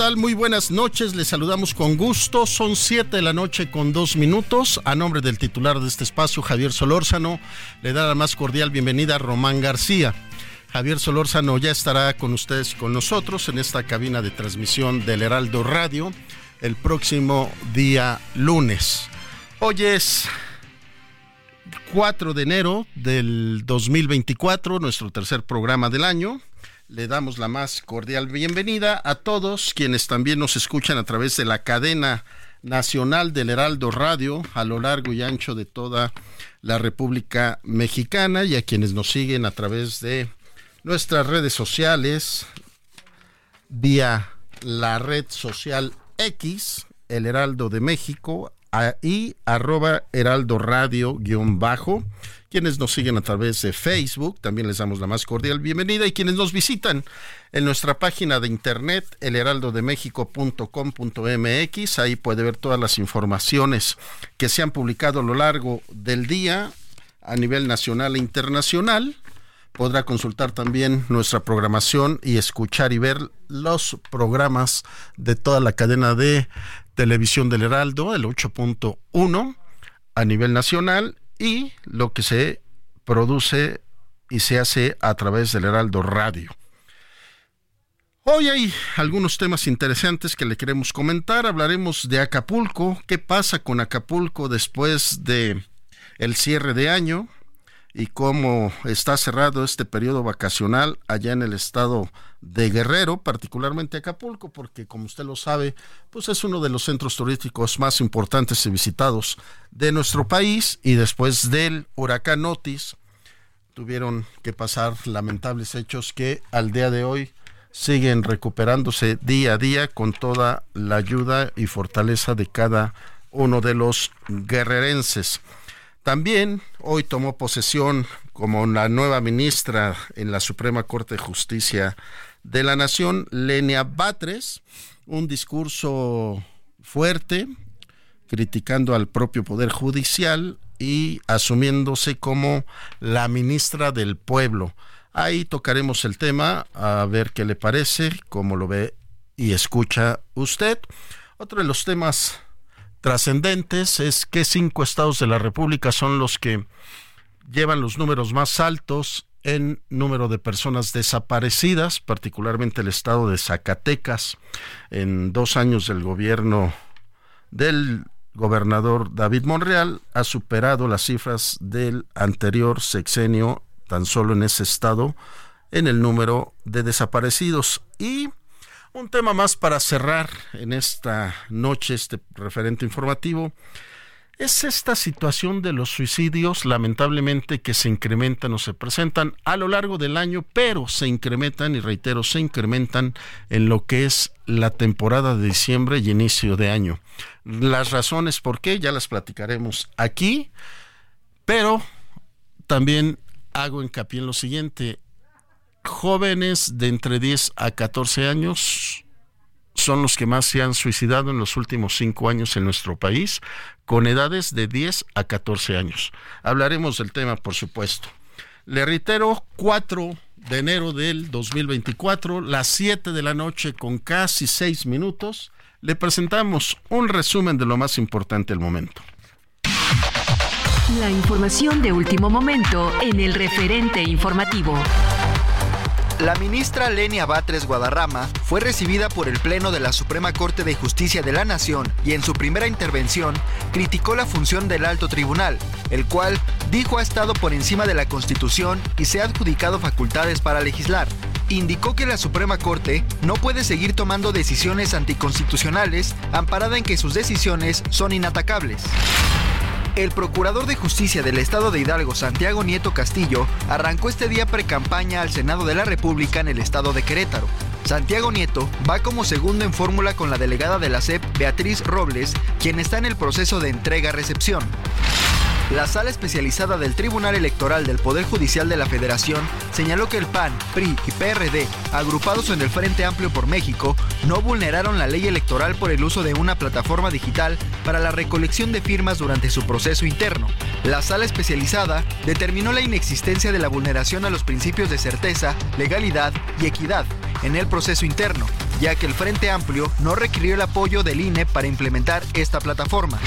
Muy buenas noches, les saludamos con gusto. Son 7 de la noche con dos minutos. A nombre del titular de este espacio, Javier Solórzano, le da la más cordial bienvenida a Román García. Javier Solórzano ya estará con ustedes y con nosotros en esta cabina de transmisión del Heraldo Radio el próximo día lunes. Hoy es 4 de enero del 2024, nuestro tercer programa del año le damos la más cordial bienvenida a todos quienes también nos escuchan a través de la cadena nacional del Heraldo Radio a lo largo y ancho de toda la República Mexicana y a quienes nos siguen a través de nuestras redes sociales vía la red social X, el Heraldo de México, y arroba Heraldo Radio guion bajo quienes nos siguen a través de Facebook, también les damos la más cordial bienvenida y quienes nos visitan en nuestra página de internet elheraldodemexico.com.mx, ahí puede ver todas las informaciones que se han publicado a lo largo del día a nivel nacional e internacional. Podrá consultar también nuestra programación y escuchar y ver los programas de toda la cadena de televisión del Heraldo, el 8.1 a nivel nacional y lo que se produce y se hace a través del Heraldo Radio. Hoy hay algunos temas interesantes que le queremos comentar. Hablaremos de Acapulco, qué pasa con Acapulco después de el cierre de año y cómo está cerrado este periodo vacacional allá en el estado de Guerrero, particularmente Acapulco, porque como usted lo sabe, pues es uno de los centros turísticos más importantes y visitados de nuestro país y después del huracán Otis tuvieron que pasar lamentables hechos que al día de hoy siguen recuperándose día a día con toda la ayuda y fortaleza de cada uno de los guerrerenses. También hoy tomó posesión como la nueva ministra en la Suprema Corte de Justicia de la Nación, Lenia Batres, un discurso fuerte, criticando al propio Poder Judicial y asumiéndose como la ministra del pueblo. Ahí tocaremos el tema, a ver qué le parece, cómo lo ve y escucha usted. Otro de los temas trascendentes es que cinco estados de la República son los que llevan los números más altos en número de personas desaparecidas, particularmente el estado de Zacatecas, en dos años del gobierno del gobernador David Monreal, ha superado las cifras del anterior sexenio tan solo en ese estado en el número de desaparecidos. Y un tema más para cerrar en esta noche, este referente informativo, es esta situación de los suicidios, lamentablemente, que se incrementan o se presentan a lo largo del año, pero se incrementan, y reitero, se incrementan en lo que es la temporada de diciembre y inicio de año. Las razones por qué ya las platicaremos aquí, pero también hago hincapié en lo siguiente. Jóvenes de entre 10 a 14 años son los que más se han suicidado en los últimos cinco años en nuestro país, con edades de 10 a 14 años. Hablaremos del tema, por supuesto. Le reitero, 4 de enero del 2024, las 7 de la noche con casi 6 minutos, le presentamos un resumen de lo más importante del momento. La información de último momento en el referente informativo. La ministra Lenia Batres Guadarrama fue recibida por el Pleno de la Suprema Corte de Justicia de la Nación y en su primera intervención criticó la función del alto tribunal, el cual dijo ha estado por encima de la Constitución y se ha adjudicado facultades para legislar. Indicó que la Suprema Corte no puede seguir tomando decisiones anticonstitucionales amparada en que sus decisiones son inatacables. El procurador de justicia del estado de Hidalgo, Santiago Nieto Castillo, arrancó este día precampaña al Senado de la República en el estado de Querétaro. Santiago Nieto va como segundo en fórmula con la delegada de la CEP, Beatriz Robles, quien está en el proceso de entrega-recepción. La sala especializada del Tribunal Electoral del Poder Judicial de la Federación señaló que el PAN, PRI y PRD, agrupados en el Frente Amplio por México, no vulneraron la ley electoral por el uso de una plataforma digital para la recolección de firmas durante su proceso interno. La sala especializada determinó la inexistencia de la vulneración a los principios de certeza, legalidad y equidad en el proceso interno, ya que el Frente Amplio no requirió el apoyo del INE para implementar esta plataforma.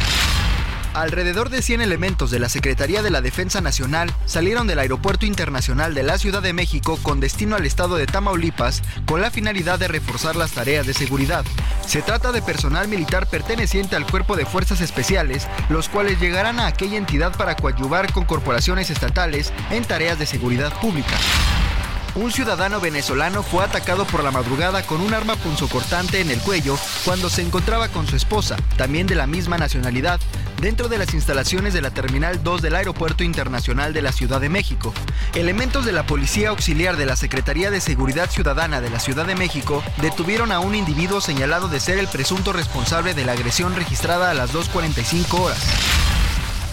Alrededor de 100 elementos de la Secretaría de la Defensa Nacional salieron del Aeropuerto Internacional de la Ciudad de México con destino al estado de Tamaulipas con la finalidad de reforzar las tareas de seguridad. Se trata de personal militar perteneciente al Cuerpo de Fuerzas Especiales, los cuales llegarán a aquella entidad para coadyuvar con corporaciones estatales en tareas de seguridad pública. Un ciudadano venezolano fue atacado por la madrugada con un arma punzocortante en el cuello cuando se encontraba con su esposa, también de la misma nacionalidad, dentro de las instalaciones de la Terminal 2 del Aeropuerto Internacional de la Ciudad de México. Elementos de la Policía Auxiliar de la Secretaría de Seguridad Ciudadana de la Ciudad de México detuvieron a un individuo señalado de ser el presunto responsable de la agresión registrada a las 2.45 horas.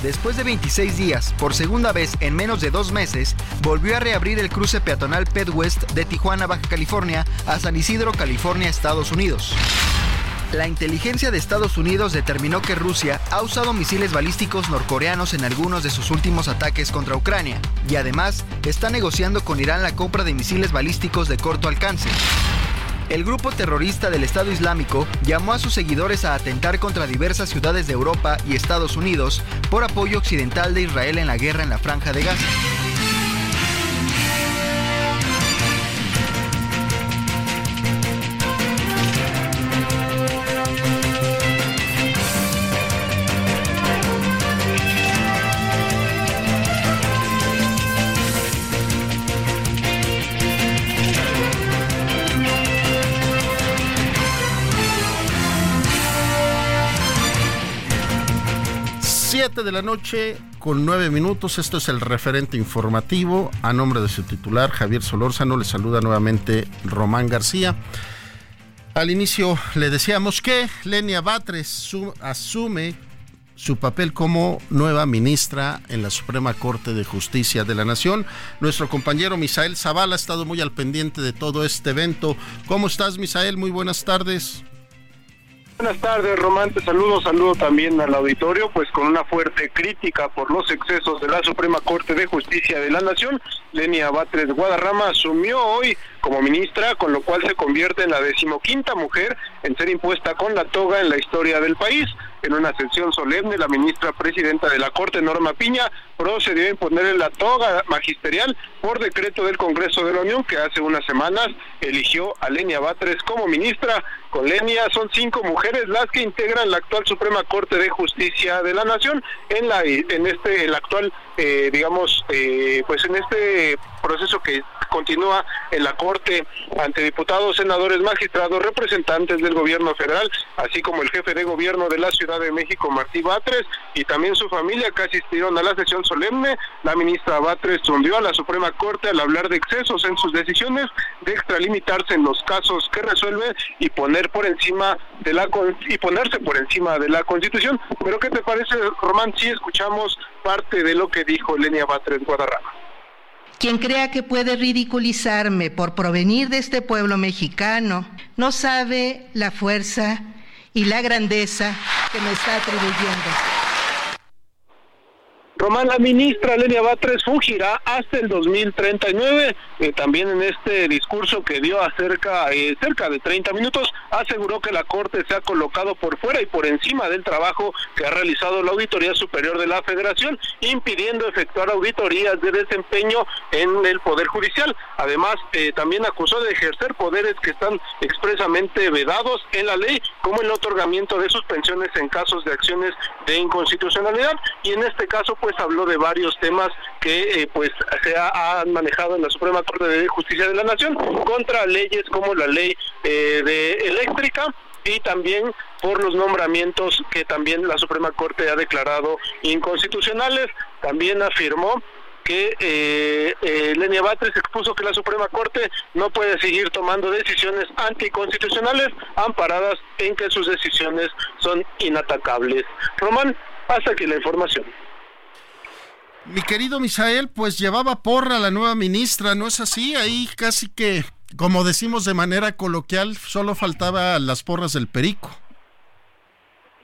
Después de 26 días, por segunda vez en menos de dos meses, volvió a reabrir el cruce peatonal Pet West de Tijuana, Baja California, a San Isidro, California, Estados Unidos. La inteligencia de Estados Unidos determinó que Rusia ha usado misiles balísticos norcoreanos en algunos de sus últimos ataques contra Ucrania y además está negociando con Irán la compra de misiles balísticos de corto alcance. El grupo terrorista del Estado Islámico llamó a sus seguidores a atentar contra diversas ciudades de Europa y Estados Unidos por apoyo occidental de Israel en la guerra en la franja de Gaza. De la noche con nueve minutos. Esto es el referente informativo. A nombre de su titular, Javier Solórzano, le saluda nuevamente Román García. Al inicio le decíamos que Lenia Batres asume su papel como nueva ministra en la Suprema Corte de Justicia de la Nación. Nuestro compañero Misael Zavala ha estado muy al pendiente de todo este evento. ¿Cómo estás, Misael? Muy buenas tardes. Buenas tardes, Román. Te saludo, saludo también al auditorio, pues con una fuerte crítica por los excesos de la Suprema Corte de Justicia de la Nación, Lenia Batres Guadarrama asumió hoy como ministra, con lo cual se convierte en la decimoquinta mujer en ser impuesta con la toga en la historia del país. En una sesión solemne, la ministra presidenta de la Corte, Norma Piña, procedió a imponerle la toga magisterial por decreto del Congreso de la Unión, que hace unas semanas eligió a Lenia Batres como ministra. Con Lenia son cinco mujeres las que integran la actual Suprema Corte de Justicia de la Nación en la en este el actual eh, digamos eh, pues en este proceso que continúa en la Corte ante diputados, senadores, magistrados, representantes del gobierno federal, así como el jefe de gobierno de la Ciudad de México, Martí Batres, y también su familia que asistieron a la sesión solemne. La ministra Batres hundió a la Suprema Corte al hablar de excesos en sus decisiones, de extralimitarse en los casos que resuelve y poner por encima de la y ponerse por encima de la Constitución. Pero ¿qué te parece, Román, si escuchamos parte de lo que dijo Lenia Batres Guadarrama? Quien crea que puede ridiculizarme por provenir de este pueblo mexicano no sabe la fuerza y la grandeza que me está atribuyendo. Román, la ministra Lenia Batres fugirá hasta el 2039. Eh, también en este discurso que dio acerca eh, cerca de 30 minutos, aseguró que la Corte se ha colocado por fuera y por encima del trabajo que ha realizado la Auditoría Superior de la Federación, impidiendo efectuar auditorías de desempeño en el Poder Judicial. Además, eh, también acusó de ejercer poderes que están expresamente vedados en la ley, como el otorgamiento de suspensiones en casos de acciones de inconstitucionalidad. Y en este caso, pues habló de varios temas que eh, pues se han manejado en la Suprema Corte de Justicia de la Nación contra leyes como la ley eh, de eléctrica y también por los nombramientos que también la Suprema Corte ha declarado inconstitucionales. También afirmó que eh, eh, Lenia Batres expuso que la Suprema Corte no puede seguir tomando decisiones anticonstitucionales amparadas en que sus decisiones son inatacables. Román, hasta aquí la información. Mi querido Misael, pues llevaba porra la nueva ministra, ¿no es así? Ahí casi que, como decimos de manera coloquial, solo faltaba las porras del perico.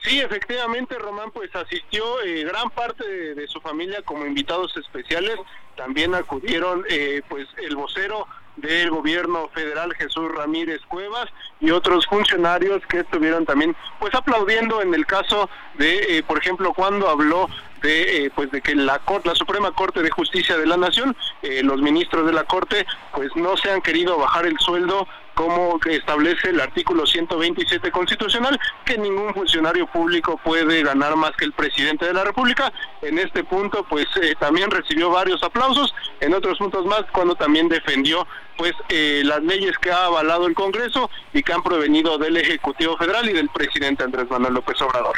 Sí, efectivamente, Román, pues asistió eh, gran parte de, su familia como invitados especiales. También acudieron, eh, pues, el vocero del gobierno federal Jesús Ramírez Cuevas y otros funcionarios que estuvieron también pues aplaudiendo en el caso de eh, por ejemplo cuando habló de eh, pues de que la la Suprema Corte de Justicia de la Nación eh, los ministros de la Corte pues no se han querido bajar el sueldo como establece el artículo 127 constitucional, que ningún funcionario público puede ganar más que el presidente de la República. En este punto, pues eh, también recibió varios aplausos, en otros puntos más, cuando también defendió pues las leyes que ha avalado el Congreso y que han provenido del Ejecutivo Federal y del presidente Andrés Manuel López Obrador.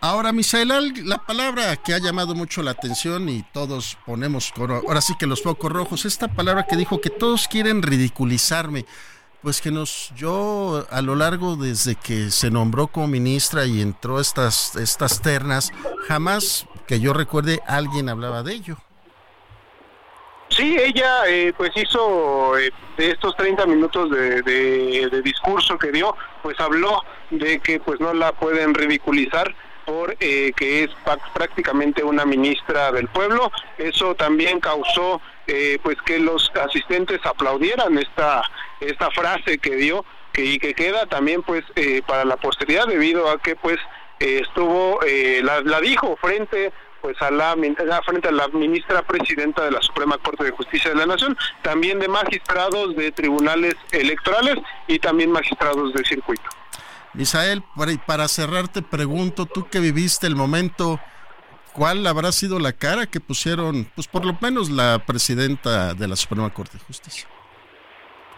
Ahora, Misael, la palabra que ha llamado mucho la atención y todos ponemos, ahora sí que los focos rojos, esta palabra que dijo que todos quieren ridiculizarme, pues que nos, yo a lo largo desde que se nombró como ministra y entró estas, estas ternas, jamás que yo recuerde alguien hablaba de ello. Sí, ella eh, pues hizo eh, de estos 30 minutos de, de, discurso que dio, pues habló de que pues no la pueden ridiculizar por eh, que es prácticamente una ministra del pueblo. Eso también causó eh, pues que los asistentes aplaudieran esta esta frase que dio que y que queda también pues eh, para la posteridad debido a que pues estuvo la, la dijo frente pues a la frente a la ministra presidenta de la Suprema Corte de Justicia de la Nación, también de magistrados de tribunales electorales y también magistrados de circuito. Misael, para cerrar te pregunto, tú que viviste el momento, ¿cuál habrá sido la cara que pusieron, pues por lo menos la presidenta de la Suprema Corte de Justicia?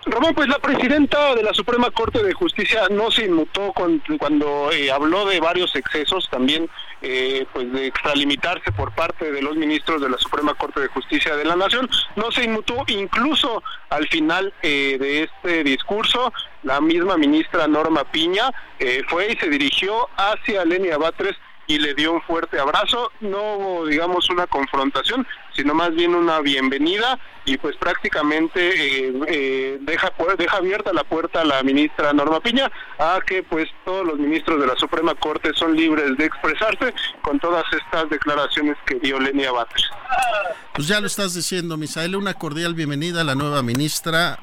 Ramón, pues la presidenta de la Suprema Corte de Justicia no se inmutó cuando eh, habló de varios excesos, también eh, pues de extralimitarse por parte de los ministros de la Suprema Corte de Justicia de la Nación, no se inmutó incluso al final eh, de este discurso, la misma ministra Norma Piña fue y se dirigió hacia Lenia Batres y le dio un fuerte abrazo. No hubo, digamos, una confrontación, sino más bien una bienvenida y pues prácticamente eh, eh, deja, deja abierta la puerta a la ministra Norma Piña a que pues todos los ministros de la Suprema Corte son libres de expresarse con todas estas declaraciones que dio Lenia Batres. Pues ya lo estás diciendo, Misael, una cordial bienvenida a la nueva ministra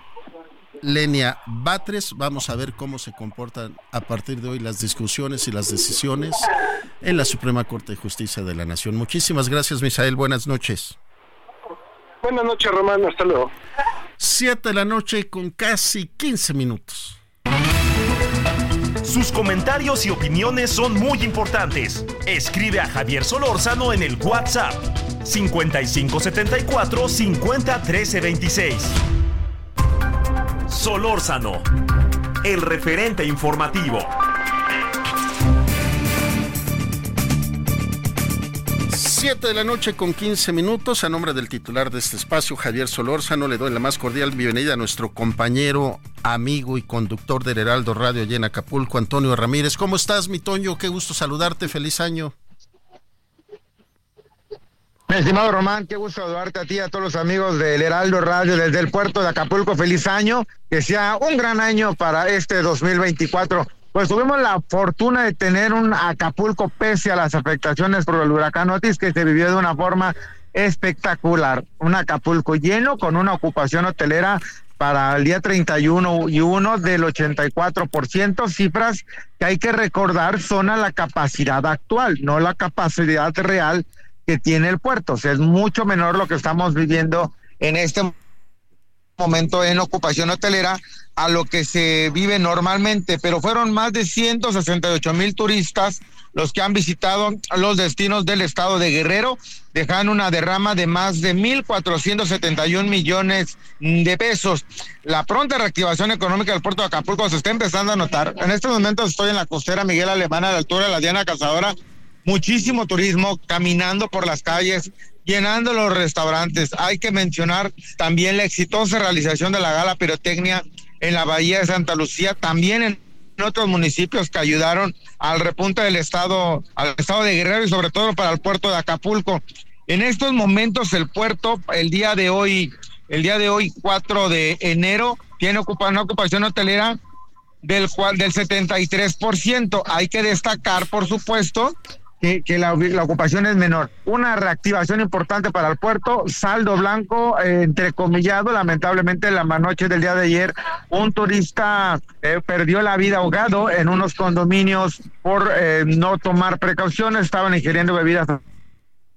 Lenia Batres. Vamos a ver cómo se comportan a partir de hoy las discusiones y las decisiones en la Suprema Corte de Justicia de la Nación. Muchísimas gracias, Misael. Buenas noches. Buenas noches, Román. Hasta luego. Siete de la noche con casi 15 minutos. Sus comentarios y opiniones son muy importantes. Escribe a Javier Solórzano en el WhatsApp 5574 50 Solórzano, el referente informativo. Siete de la noche con 15 minutos. A nombre del titular de este espacio, Javier Solórzano, le doy la más cordial bienvenida a nuestro compañero, amigo y conductor del Heraldo Radio allá Acapulco, Antonio Ramírez. ¿Cómo estás, mi Toño? Qué gusto saludarte. Feliz año. Mi estimado Román, qué gusto saludarte a ti, a todos los amigos del Heraldo Radio desde el puerto de Acapulco. Feliz año, que sea un gran año para este 2024. Pues tuvimos la fortuna de tener un Acapulco pese a las afectaciones por el huracán Otis que se vivió de una forma espectacular. Un Acapulco lleno con una ocupación hotelera para el día 31 y 1 del 84%, cifras que hay que recordar son a la capacidad actual, no la capacidad real que tiene el puerto. O sea, es mucho menor lo que estamos viviendo en este momento en ocupación hotelera a lo que se vive normalmente, pero fueron más de 168 mil turistas los que han visitado los destinos del estado de Guerrero, dejando una derrama de más de 1.471 millones de pesos. La pronta reactivación económica del puerto de Acapulco se está empezando a notar. En este momento estoy en la costera Miguel Alemana a la altura de la Diana Cazadora muchísimo turismo caminando por las calles, llenando los restaurantes. Hay que mencionar también la exitosa realización de la gala pirotecnia en la Bahía de Santa Lucía, también en otros municipios que ayudaron al repunte del estado, al estado de Guerrero y sobre todo para el puerto de Acapulco. En estos momentos el puerto, el día de hoy, el día de hoy 4 de enero, tiene una ocupación hotelera del cual del 73%. Hay que destacar, por supuesto, que, la, ocupación es menor. Una reactivación importante para el puerto, saldo blanco, eh, entrecomillado, lamentablemente la noche del día de ayer, un turista eh, perdió la vida ahogado en unos condominios por eh, no tomar precauciones, estaban ingiriendo bebidas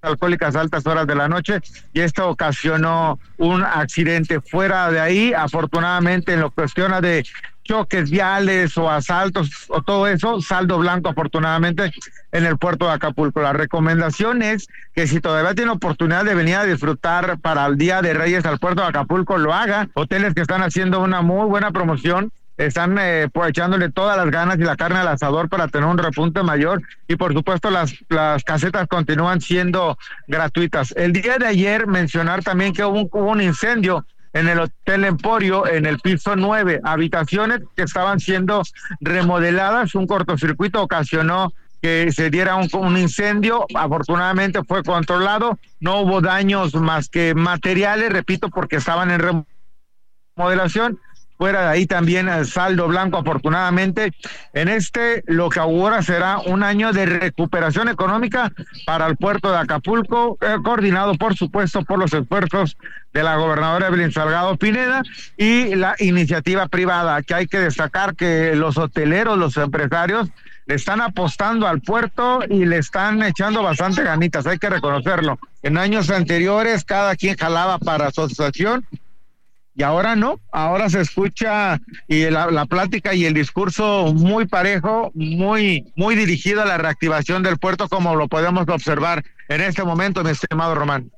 alcohólicas a altas horas de la noche y esto ocasionó un accidente fuera de ahí. Afortunadamente, en lo que cuestiona de choques viales o asaltos o todo eso, saldo blanco afortunadamente en el puerto de Acapulco. La recomendación es que si todavía tiene oportunidad de venir a disfrutar para el Día de Reyes al puerto de Acapulco, lo haga. Hoteles que están haciendo una muy buena promoción están eh, pues, echándole todas las ganas y la carne al asador para tener un repunte mayor y por supuesto las, las casetas continúan siendo gratuitas. El día de ayer mencionar también que hubo hubo un incendio en el Hotel Emporio, en el piso 9, habitaciones que estaban siendo remodeladas. Un cortocircuito ocasionó que se diera un, un, incendio. Afortunadamente fue controlado. No hubo daños más que materiales, repito, porque estaban en remodelación. Fuera de ahí también el saldo blanco, afortunadamente. En este, lo que ahora será un año de recuperación económica para el puerto de Acapulco, eh, coordinado, por supuesto, por los esfuerzos de la gobernadora Evelyn Salgado Pineda y la iniciativa privada, que hay que destacar que los hoteleros, los empresarios, le están apostando al puerto y le están echando bastante ganitas, hay que reconocerlo. En años anteriores cada quien jalaba para su asociación y ahora no, ahora se escucha y la, la, plática y el discurso muy parejo, muy, muy dirigido a la reactivación del puerto, como lo podemos observar en este momento, mi estimado Román.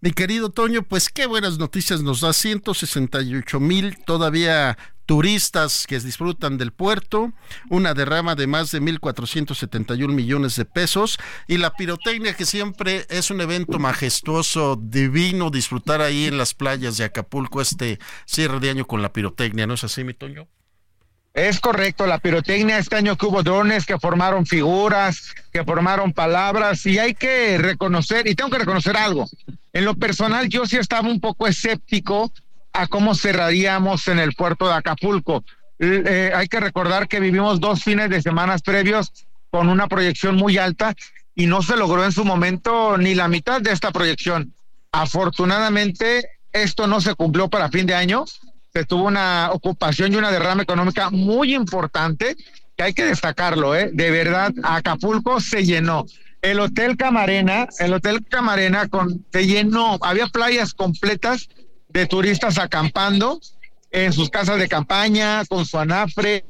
Mi querido Toño, pues qué buenas noticias nos da. 168 mil todavía turistas que disfrutan del puerto, una derrama de más de 1.471 millones de pesos. Y la pirotecnia que siempre es un evento majestuoso, divino, disfrutar ahí en las playas de Acapulco este cierre de año con la pirotecnia, ¿no es así, mi Toño? Es correcto, la pirotecnia este año que hubo drones que formaron figuras, que formaron palabras y hay que reconocer, y tengo que reconocer algo, en lo personal yo sí estaba un poco escéptico a cómo cerraríamos en el puerto de Acapulco. Eh, hay que recordar que vivimos dos fines de semanas previos con una proyección muy alta y no se logró en su momento ni la mitad de esta proyección. Afortunadamente, esto no se cumplió para fin de año, tuvo una ocupación y una derrama económica muy importante que hay que destacarlo, ¿eh? De verdad, Acapulco se llenó. El Hotel Camarena, el Hotel Camarena se llenó, había playas completas de turistas acampando en sus casas de campaña, con su anafre.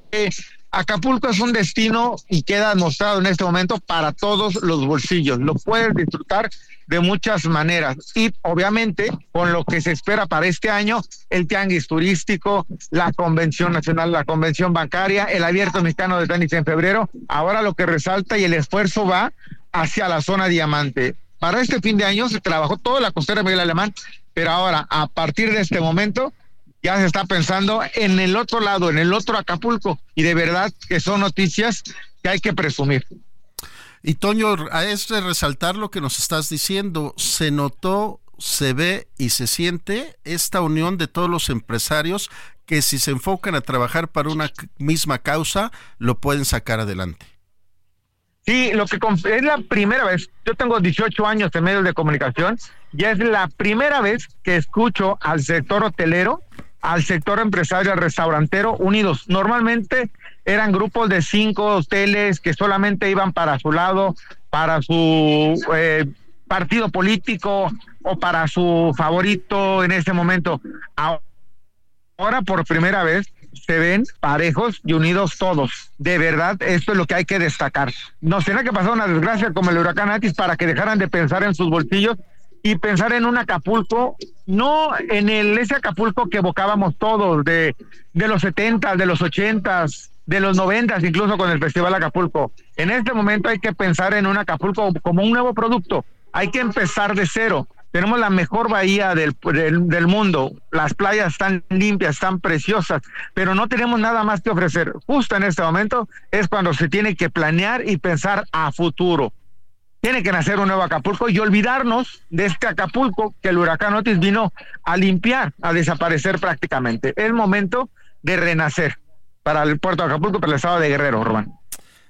Acapulco es un destino y queda mostrado en este momento para todos los bolsillos. Lo puedes disfrutar de muchas maneras. Y obviamente, con lo que se espera para este año, el tianguis turístico, la convención nacional, la convención bancaria, el abierto mexicano de tenis en febrero, ahora lo que resalta y el esfuerzo va hacia la zona diamante. Para este fin de año se trabajó toda la costera Miguel Alemán, pero ahora, a partir de este momento, ya se está pensando en el otro lado, en el otro Acapulco, y de verdad que son noticias que hay que presumir. Y Toño, a este resaltar lo que nos estás diciendo, se notó, se ve y se siente esta unión de todos los empresarios que si se enfocan a trabajar para una misma causa, lo pueden sacar adelante. Sí, lo que es la primera vez, yo tengo 18 años en medios de comunicación, ya es la primera vez que escucho al sector hotelero, al sector empresario, restaurantero unidos. Normalmente eran grupos de cinco hoteles que solamente iban para su lado, para su eh, partido político o para su favorito en ese momento. Ahora por primera vez se ven parejos y unidos todos. De verdad, esto es lo que hay que destacar. Nos tiene que pasar una desgracia como el huracán Atis para que dejaran de pensar en sus bolsillos y pensar en un Acapulco, no en el ese Acapulco que evocábamos todos de, de los 70, de los 80, de los noventas, incluso con el Festival Acapulco. En este momento hay que pensar en un Acapulco como un nuevo producto. Hay que empezar de cero. Tenemos la mejor bahía del, del, mundo. Las playas están limpias, están preciosas, pero no tenemos nada más que ofrecer. Justo en este momento es cuando se tiene que planear y pensar a futuro. Tiene que nacer un nuevo Acapulco y olvidarnos de este Acapulco que el huracán Otis vino a limpiar, a desaparecer prácticamente. Es momento de renacer para el puerto de Acapulco, para el estado de Guerrero, Román.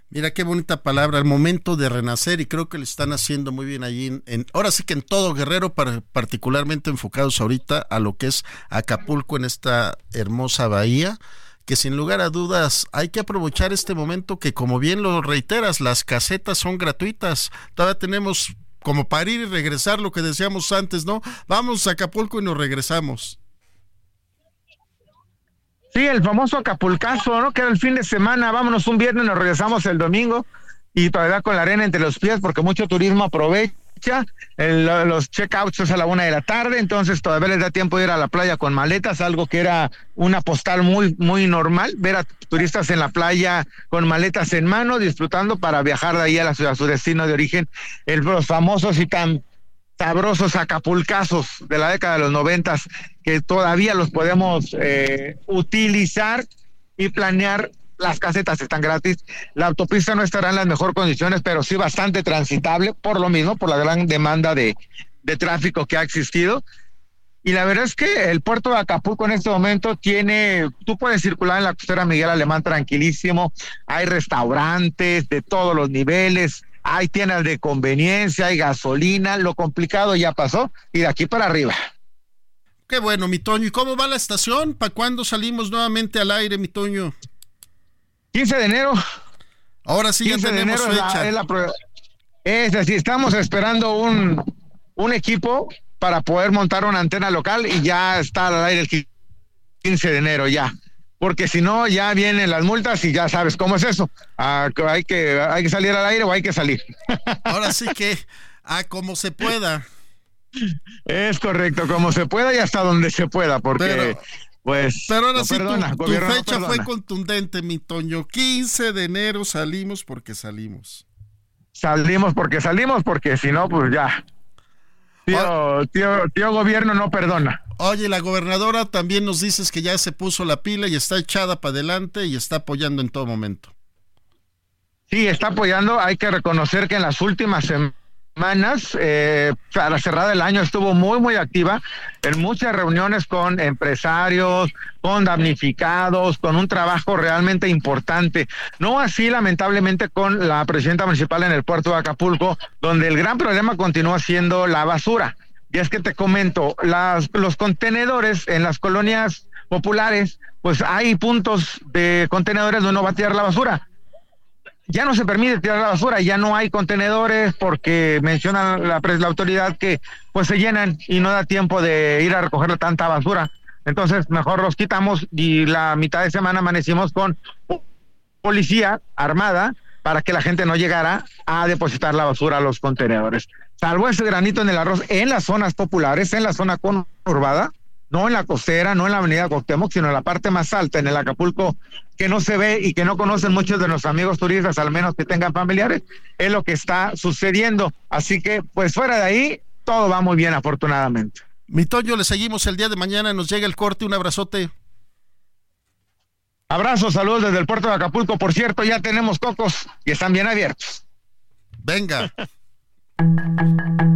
Mira qué bonita palabra, el momento de renacer y creo que le están haciendo muy bien allí, en, ahora sí que en todo Guerrero, particularmente enfocados ahorita a lo que es Acapulco en esta hermosa bahía, que sin lugar a dudas hay que aprovechar este momento que como bien lo reiteras, las casetas son gratuitas, todavía tenemos como para ir y regresar lo que decíamos antes, ¿no? Vamos a Acapulco y nos regresamos. Sí, el famoso Acapulcazo, ¿no? Que era el fin de semana, vámonos un viernes, nos regresamos el domingo y todavía con la arena entre los pies porque mucho turismo aprovecha. Los checkouts es a la una de la tarde, entonces todavía les da tiempo de ir a la playa con maletas, algo que era una postal muy, muy normal, ver a turistas en la playa con maletas en mano, disfrutando para viajar de ahí a, la, a su destino de origen, el, los famosos y tan sabrosos acapulcazos de la década de los noventas que todavía los podemos eh, utilizar y planear. Las casetas están gratis. La autopista no estará en las mejores condiciones, pero sí bastante transitable, por lo mismo, por la gran demanda de, de tráfico que ha existido. Y la verdad es que el puerto de Acapulco en este momento tiene, tú puedes circular en la costera Miguel Alemán tranquilísimo, hay restaurantes de todos los niveles, hay tiendas de conveniencia, hay gasolina, lo complicado ya pasó y de aquí para arriba. Qué bueno, mi Toño. ¿Y cómo va la estación? ¿Para cuándo salimos nuevamente al aire, mi Toño? 15 de enero. Ahora sí ya tenemos fecha. Es, así, estamos esperando un, un equipo para poder montar una antena local y ya está al aire el 15 de enero ya porque si no ya vienen las multas y ya sabes cómo es eso. Ah, hay, que, hay que salir al aire o hay que salir. Ahora sí que a como se pueda. Es correcto, como se pueda y hasta donde se pueda, porque pero, pues pero ahora sí tu, fecha fue contundente, mi Toño. 15 de enero salimos porque salimos. Salimos porque salimos, porque si no, pues ya. Tío, tío, tío gobierno no perdona. Oye, la gobernadora también nos dices que ya se puso la pila y está echada para adelante y está apoyando en todo momento. Sí, está apoyando. Hay que reconocer que en las últimas semanas, eh, para cerrar el año, estuvo muy, muy activa en muchas reuniones con empresarios, con damnificados, con un trabajo realmente importante. No así, lamentablemente, con la presidenta municipal en el puerto de Acapulco, donde el gran problema continúa siendo la basura. Y es que te comento, las, los contenedores en las colonias populares, pues hay puntos de contenedores donde no va a tirar la basura. Ya no se permite tirar la basura, ya no hay contenedores porque menciona la, la autoridad que pues se llenan y no da tiempo de ir a recoger tanta basura. Entonces, mejor los quitamos y la mitad de semana amanecimos con policía armada para que la gente no llegara a depositar la basura a los contenedores. Salvo ese granito en el arroz en las zonas populares, en la zona conurbada, no en la costera, no en la avenida Cuauhtémoc, sino en la parte más alta, en el Acapulco, que no se ve y que no conocen muchos de nuestros amigos turistas, al menos que tengan familiares, es lo que está sucediendo. Así que, pues fuera de ahí, todo va muy bien, afortunadamente. Mi Toño, le seguimos el día de mañana, nos llega el corte, un abrazote. Abrazos, saludos desde el puerto de Acapulco. Por cierto, ya tenemos cocos y están bien abiertos. Venga.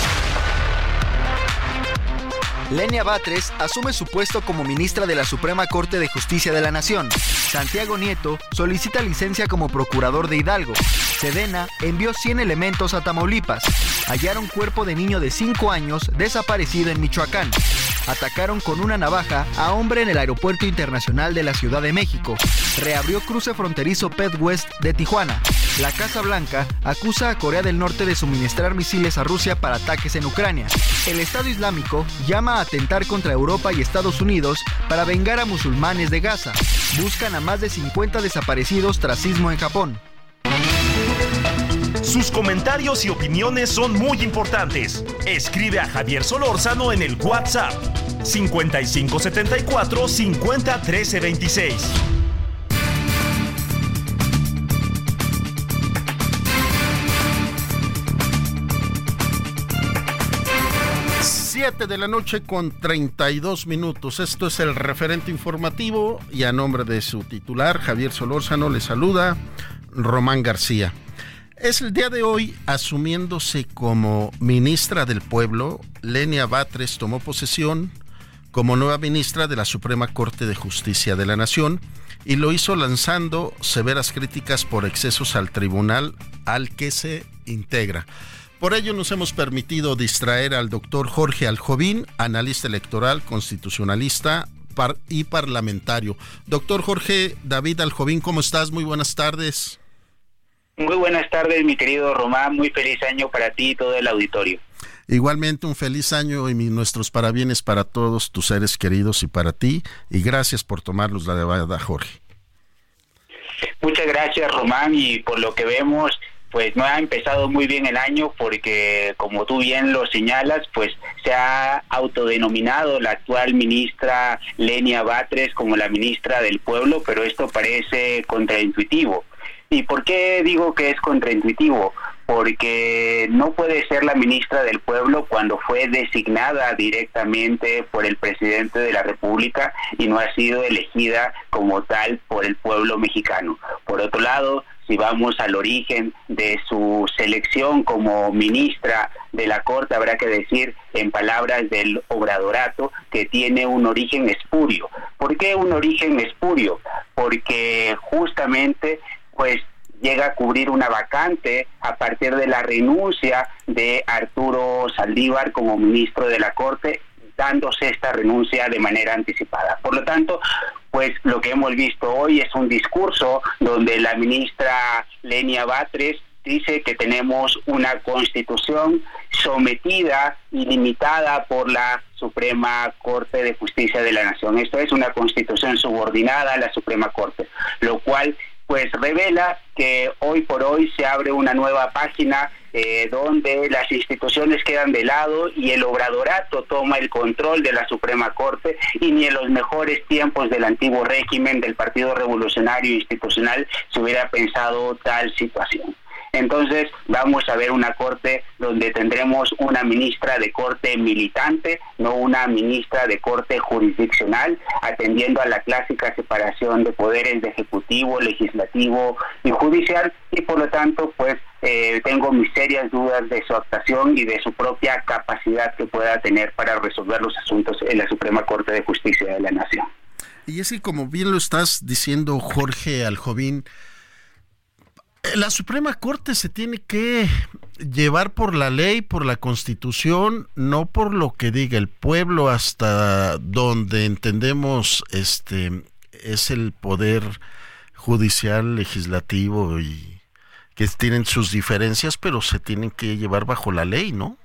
Lenia Batres asume su puesto como ministra de la Suprema Corte de Justicia de la Nación. Santiago Nieto solicita licencia como procurador de Hidalgo. Sedena envió 100 elementos a Tamaulipas. Hallaron cuerpo de niño de 5 años desaparecido en Michoacán. Atacaron con una navaja a hombre en el Aeropuerto Internacional de la Ciudad de México. Reabrió cruce fronterizo Pet West de Tijuana. La Casa Blanca acusa a Corea del Norte de suministrar misiles a Rusia para ataques en Ucrania. El Estado Islámico llama a atentar contra Europa y Estados Unidos para vengar a musulmanes de Gaza. Buscan a más de 50 desaparecidos tras sismo en Japón. Sus comentarios y opiniones son muy importantes. Escribe a Javier Solórzano en el WhatsApp 5574 50 13 26. 7 de la noche con 32 minutos. Esto es el referente informativo y a nombre de su titular, Javier Solórzano, le saluda Román García. Es el día de hoy, asumiéndose como ministra del pueblo, Lenia Batres tomó posesión como nueva ministra de la Suprema Corte de Justicia de la Nación y lo hizo lanzando severas críticas por excesos al tribunal al que se integra. Por ello nos hemos permitido distraer al doctor Jorge Aljovín, analista electoral, constitucionalista y parlamentario. Doctor Jorge David Aljovín, ¿cómo estás? Muy buenas tardes. Muy buenas tardes, mi querido Román. Muy feliz año para ti y todo el auditorio. Igualmente un feliz año y nuestros parabienes para todos tus seres queridos y para ti. Y gracias por tomarlos la llamada, Jorge. Muchas gracias, Román. Y por lo que vemos, pues no ha empezado muy bien el año porque, como tú bien lo señalas, pues se ha autodenominado la actual ministra Lenia Batres como la ministra del pueblo, pero esto parece contraintuitivo. ¿Y por qué digo que es contraintuitivo? Porque no puede ser la ministra del pueblo cuando fue designada directamente por el presidente de la República y no ha sido elegida como tal por el pueblo mexicano. Por otro lado, si vamos al origen de su selección como ministra de la Corte, habrá que decir, en palabras del Obradorato, que tiene un origen espurio. ¿Por qué un origen espurio? Porque justamente, pues llega a cubrir una vacante a partir de la renuncia de Arturo Saldívar como ministro de la Corte dándose esta renuncia de manera anticipada. Por lo tanto, pues lo que hemos visto hoy es un discurso donde la ministra Lenia Batres dice que tenemos una constitución sometida y limitada por la Suprema Corte de Justicia de la Nación. Esto es una constitución subordinada a la Suprema Corte, lo cual pues revela que hoy por hoy se abre una nueva página eh, donde las instituciones quedan de lado y el obradorato toma el control de la Suprema Corte y ni en los mejores tiempos del antiguo régimen del Partido Revolucionario Institucional se hubiera pensado tal situación. Entonces vamos a ver una corte donde tendremos una ministra de corte militante, no una ministra de corte jurisdiccional, atendiendo a la clásica separación de poderes de ejecutivo, legislativo y judicial y por lo tanto pues eh, tengo mis serias dudas de su actuación y de su propia capacidad que pueda tener para resolver los asuntos en la Suprema Corte de Justicia de la Nación. Y es que como bien lo estás diciendo Jorge Aljovín, la Suprema Corte se tiene que llevar por la ley, por la constitución, no por lo que diga el pueblo hasta donde entendemos este es el poder judicial, legislativo y que tienen sus diferencias, pero se tienen que llevar bajo la ley, ¿no?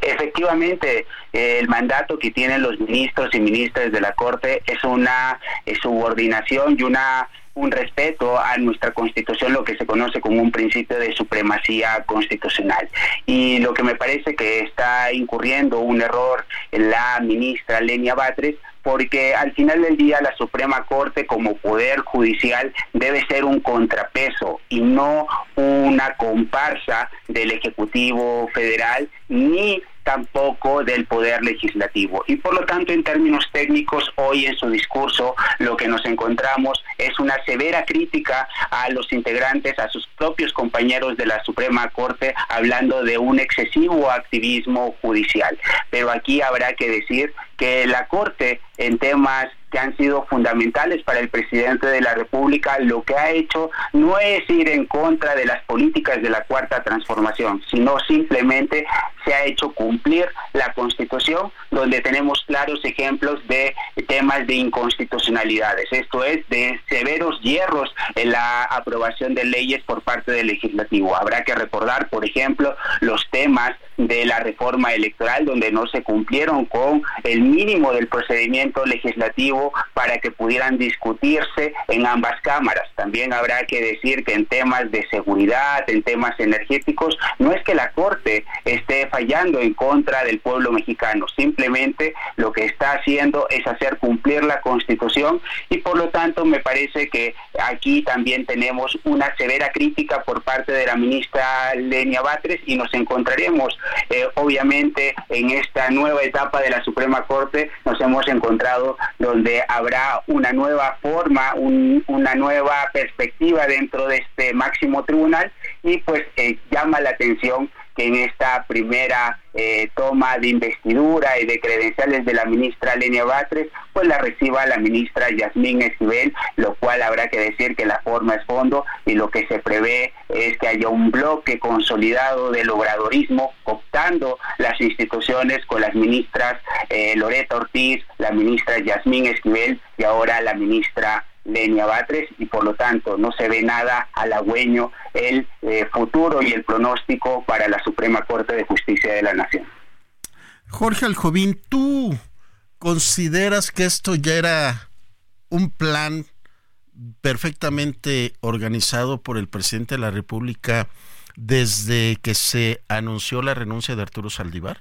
Efectivamente, el mandato que tienen los ministros y ministras de la Corte es una subordinación y una un respeto a nuestra constitución, lo que se conoce como un principio de supremacía constitucional. Y lo que me parece que está incurriendo un error en la ministra Lenia Batres, porque al final del día la Suprema Corte como poder judicial debe ser un contrapeso y no una comparsa del Ejecutivo Federal ni tampoco del poder legislativo. Y por lo tanto, en términos técnicos, hoy en su discurso lo que nos encontramos es una severa crítica a los integrantes, a sus propios compañeros de la Suprema Corte, hablando de un excesivo activismo judicial. Pero aquí habrá que decir que la Corte en temas que han sido fundamentales para el presidente de la República, lo que ha hecho no es ir en contra de las políticas de la cuarta transformación, sino simplemente se ha hecho cumplir la Constitución, donde tenemos claros ejemplos de temas de inconstitucionalidades, esto es, de severos hierros en la aprobación de leyes por parte del legislativo. Habrá que recordar, por ejemplo, los temas de la reforma electoral, donde no se cumplieron con el mínimo del procedimiento legislativo para que pudieran discutirse en ambas cámaras. También habrá que decir que en temas de seguridad, en temas energéticos, no es que la Corte esté fallando en contra del pueblo mexicano, simplemente lo que está haciendo es hacer cumplir la Constitución y por lo tanto me parece que aquí también tenemos una severa crítica por parte de la ministra Lenia Batres y nos encontraremos eh, obviamente en esta nueva etapa de la Suprema Corte nos hemos encontrado donde habrá una nueva forma, una nueva perspectiva dentro de este máximo tribunal y pues eh, llama la atención que en esta primera eh, toma de investidura y de credenciales de la ministra Lenia Batres, pues la reciba la ministra Yasmín Esquivel, lo cual habrá que decir que la forma es fondo y lo que se prevé es que haya un bloque consolidado del obradorismo, cooptando las instituciones con las ministras eh, Loreta Ortiz, la ministra Yasmín Esquivel y ahora la ministra Lenia Batres y por lo tanto no se ve nada halagüeño el eh, futuro y el pronóstico para la Suprema Corte de Justicia de la Nación. Jorge Aljovín, ¿tú consideras que esto ya era un plan perfectamente organizado por el presidente de la República desde que se anunció la renuncia de Arturo Saldívar?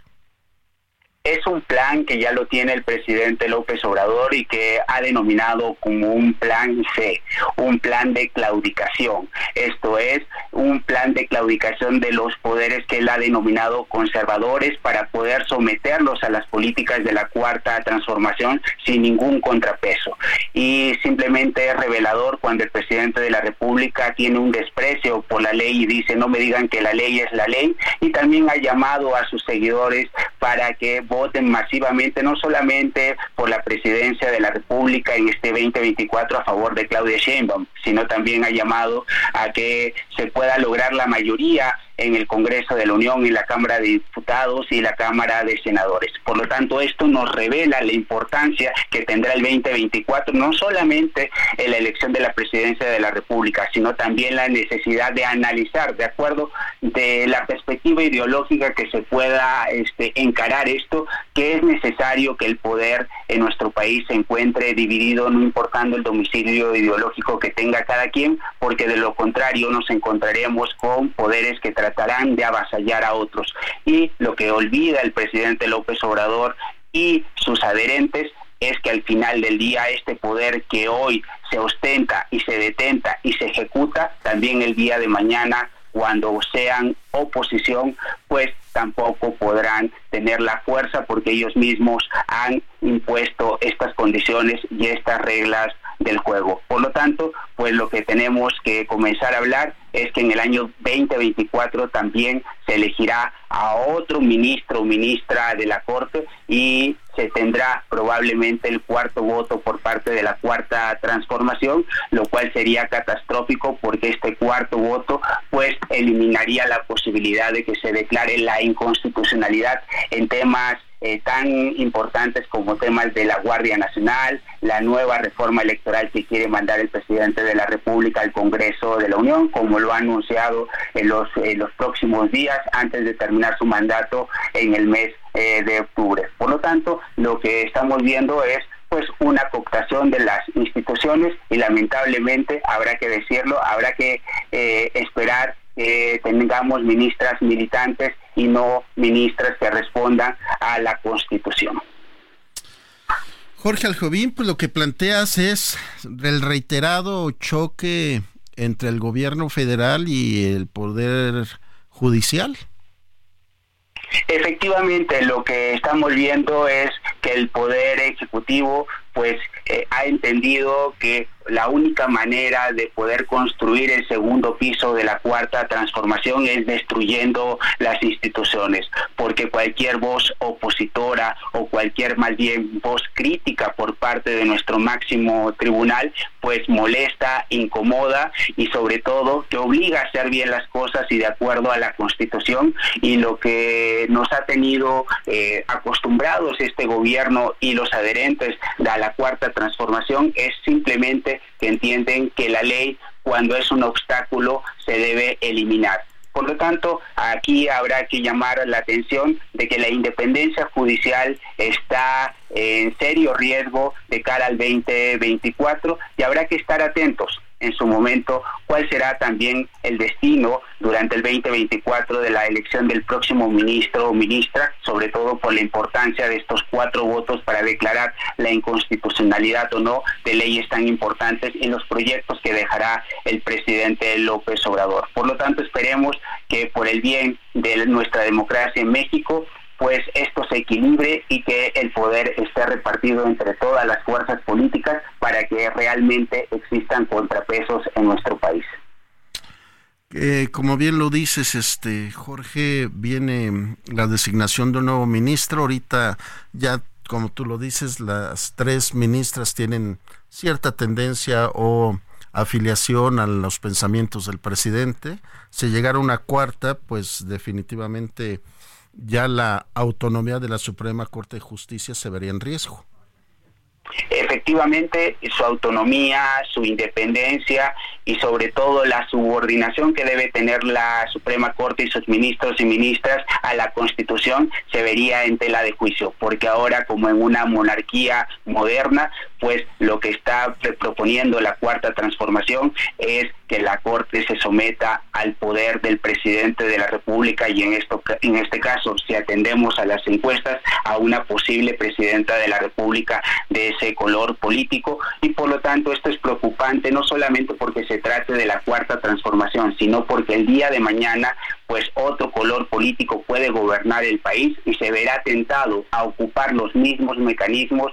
Es un plan que ya lo tiene el presidente López Obrador y que ha denominado como un plan C, un plan de claudicación. Esto es un plan de claudicación de los poderes que él ha denominado conservadores para poder someterlos a las políticas de la cuarta transformación sin ningún contrapeso. Y simplemente es revelador cuando el presidente de la República tiene un desprecio por la ley y dice no me digan que la ley es la ley y también ha llamado a sus seguidores para que voten masivamente, no solamente por la presidencia de la República en este 2024 a favor de Claudia Sheinbaum, sino también ha llamado a que se pueda lograr la mayoría en el Congreso de la Unión, en la Cámara de Diputados y la Cámara de Senadores. Por lo tanto, esto nos revela la importancia que tendrá el 2024, no solamente en la elección de la presidencia de la República, sino también la necesidad de analizar, de acuerdo de la perspectiva ideológica que se pueda este, encarar esto, que es necesario que el poder en nuestro país se encuentre dividido, no importando el domicilio ideológico que tenga cada quien, porque de lo contrario nos encontraremos con poderes que tratarán de avasallar a otros. Y lo que olvida el presidente López Obrador y sus adherentes es que al final del día este poder que hoy se ostenta y se detenta y se ejecuta, también el día de mañana cuando sean oposición, pues tampoco podrán tener la fuerza porque ellos mismos han impuesto estas condiciones y estas reglas del juego. Por lo tanto, pues lo que tenemos que comenzar a hablar es que en el año 2024 también se elegirá a otro ministro o ministra de la Corte y se tendrá probablemente el cuarto voto por parte de la cuarta transformación, lo cual sería catastrófico porque este cuarto voto pues eliminaría la posibilidad de que se declare la inconstitucionalidad en temas eh, tan importantes como temas de la Guardia Nacional, la nueva reforma electoral que quiere mandar el presidente de la República al Congreso de la Unión, como lo ha anunciado en los, los próximos días antes de terminar su mandato en el mes eh, de octubre. Por lo tanto, lo que estamos viendo es pues una cooptación de las instituciones y lamentablemente habrá que decirlo, habrá que eh, esperar que tengamos ministras militantes y no ministras que respondan a la Constitución. Jorge Aljovín, pues lo que planteas es el reiterado choque entre el gobierno federal y el poder judicial. Efectivamente, lo que estamos viendo es que el poder ejecutivo pues eh, ha entendido que la única manera de poder construir el segundo piso de la cuarta transformación es destruyendo las instituciones, porque cualquier voz opositora o cualquier más bien voz crítica por parte de nuestro máximo tribunal, pues molesta, incomoda y sobre todo que obliga a hacer bien las cosas y de acuerdo a la constitución y lo que nos ha tenido eh, acostumbrados este gobierno y los adherentes de la cuarta transformación es simplemente que entienden que la ley cuando es un obstáculo se debe eliminar. Por lo tanto, aquí habrá que llamar la atención de que la independencia judicial está en serio riesgo de cara al 2024 y habrá que estar atentos en su momento cuál será también el destino durante el 2024 de la elección del próximo ministro o ministra, sobre todo por la importancia de estos cuatro votos para declarar la inconstitucionalidad o no de leyes tan importantes en los proyectos que dejará el presidente López Obrador. Por lo tanto, esperemos que por el bien de nuestra democracia en México, pues esto se equilibre y que el poder esté repartido entre todas las fuerzas políticas para que realmente existan contrapesos en nuestro país. Eh, como bien lo dices, este Jorge, viene la designación de un nuevo ministro. Ahorita ya, como tú lo dices, las tres ministras tienen cierta tendencia o afiliación a los pensamientos del presidente. Si llegara una cuarta, pues definitivamente ya la autonomía de la Suprema Corte de Justicia se vería en riesgo. Efectivamente, su autonomía, su independencia y sobre todo la subordinación que debe tener la Suprema Corte y sus ministros y ministras a la Constitución se vería en tela de juicio, porque ahora como en una monarquía moderna, pues lo que está proponiendo la cuarta transformación es que la Corte se someta al poder del presidente de la República y en esto en este caso, si atendemos a las encuestas, a una posible presidenta de la República de ese color político. Y por lo tanto esto es preocupante no solamente porque se trate de la cuarta transformación, sino porque el día de mañana pues otro color político puede gobernar el país y se verá tentado a ocupar los mismos mecanismos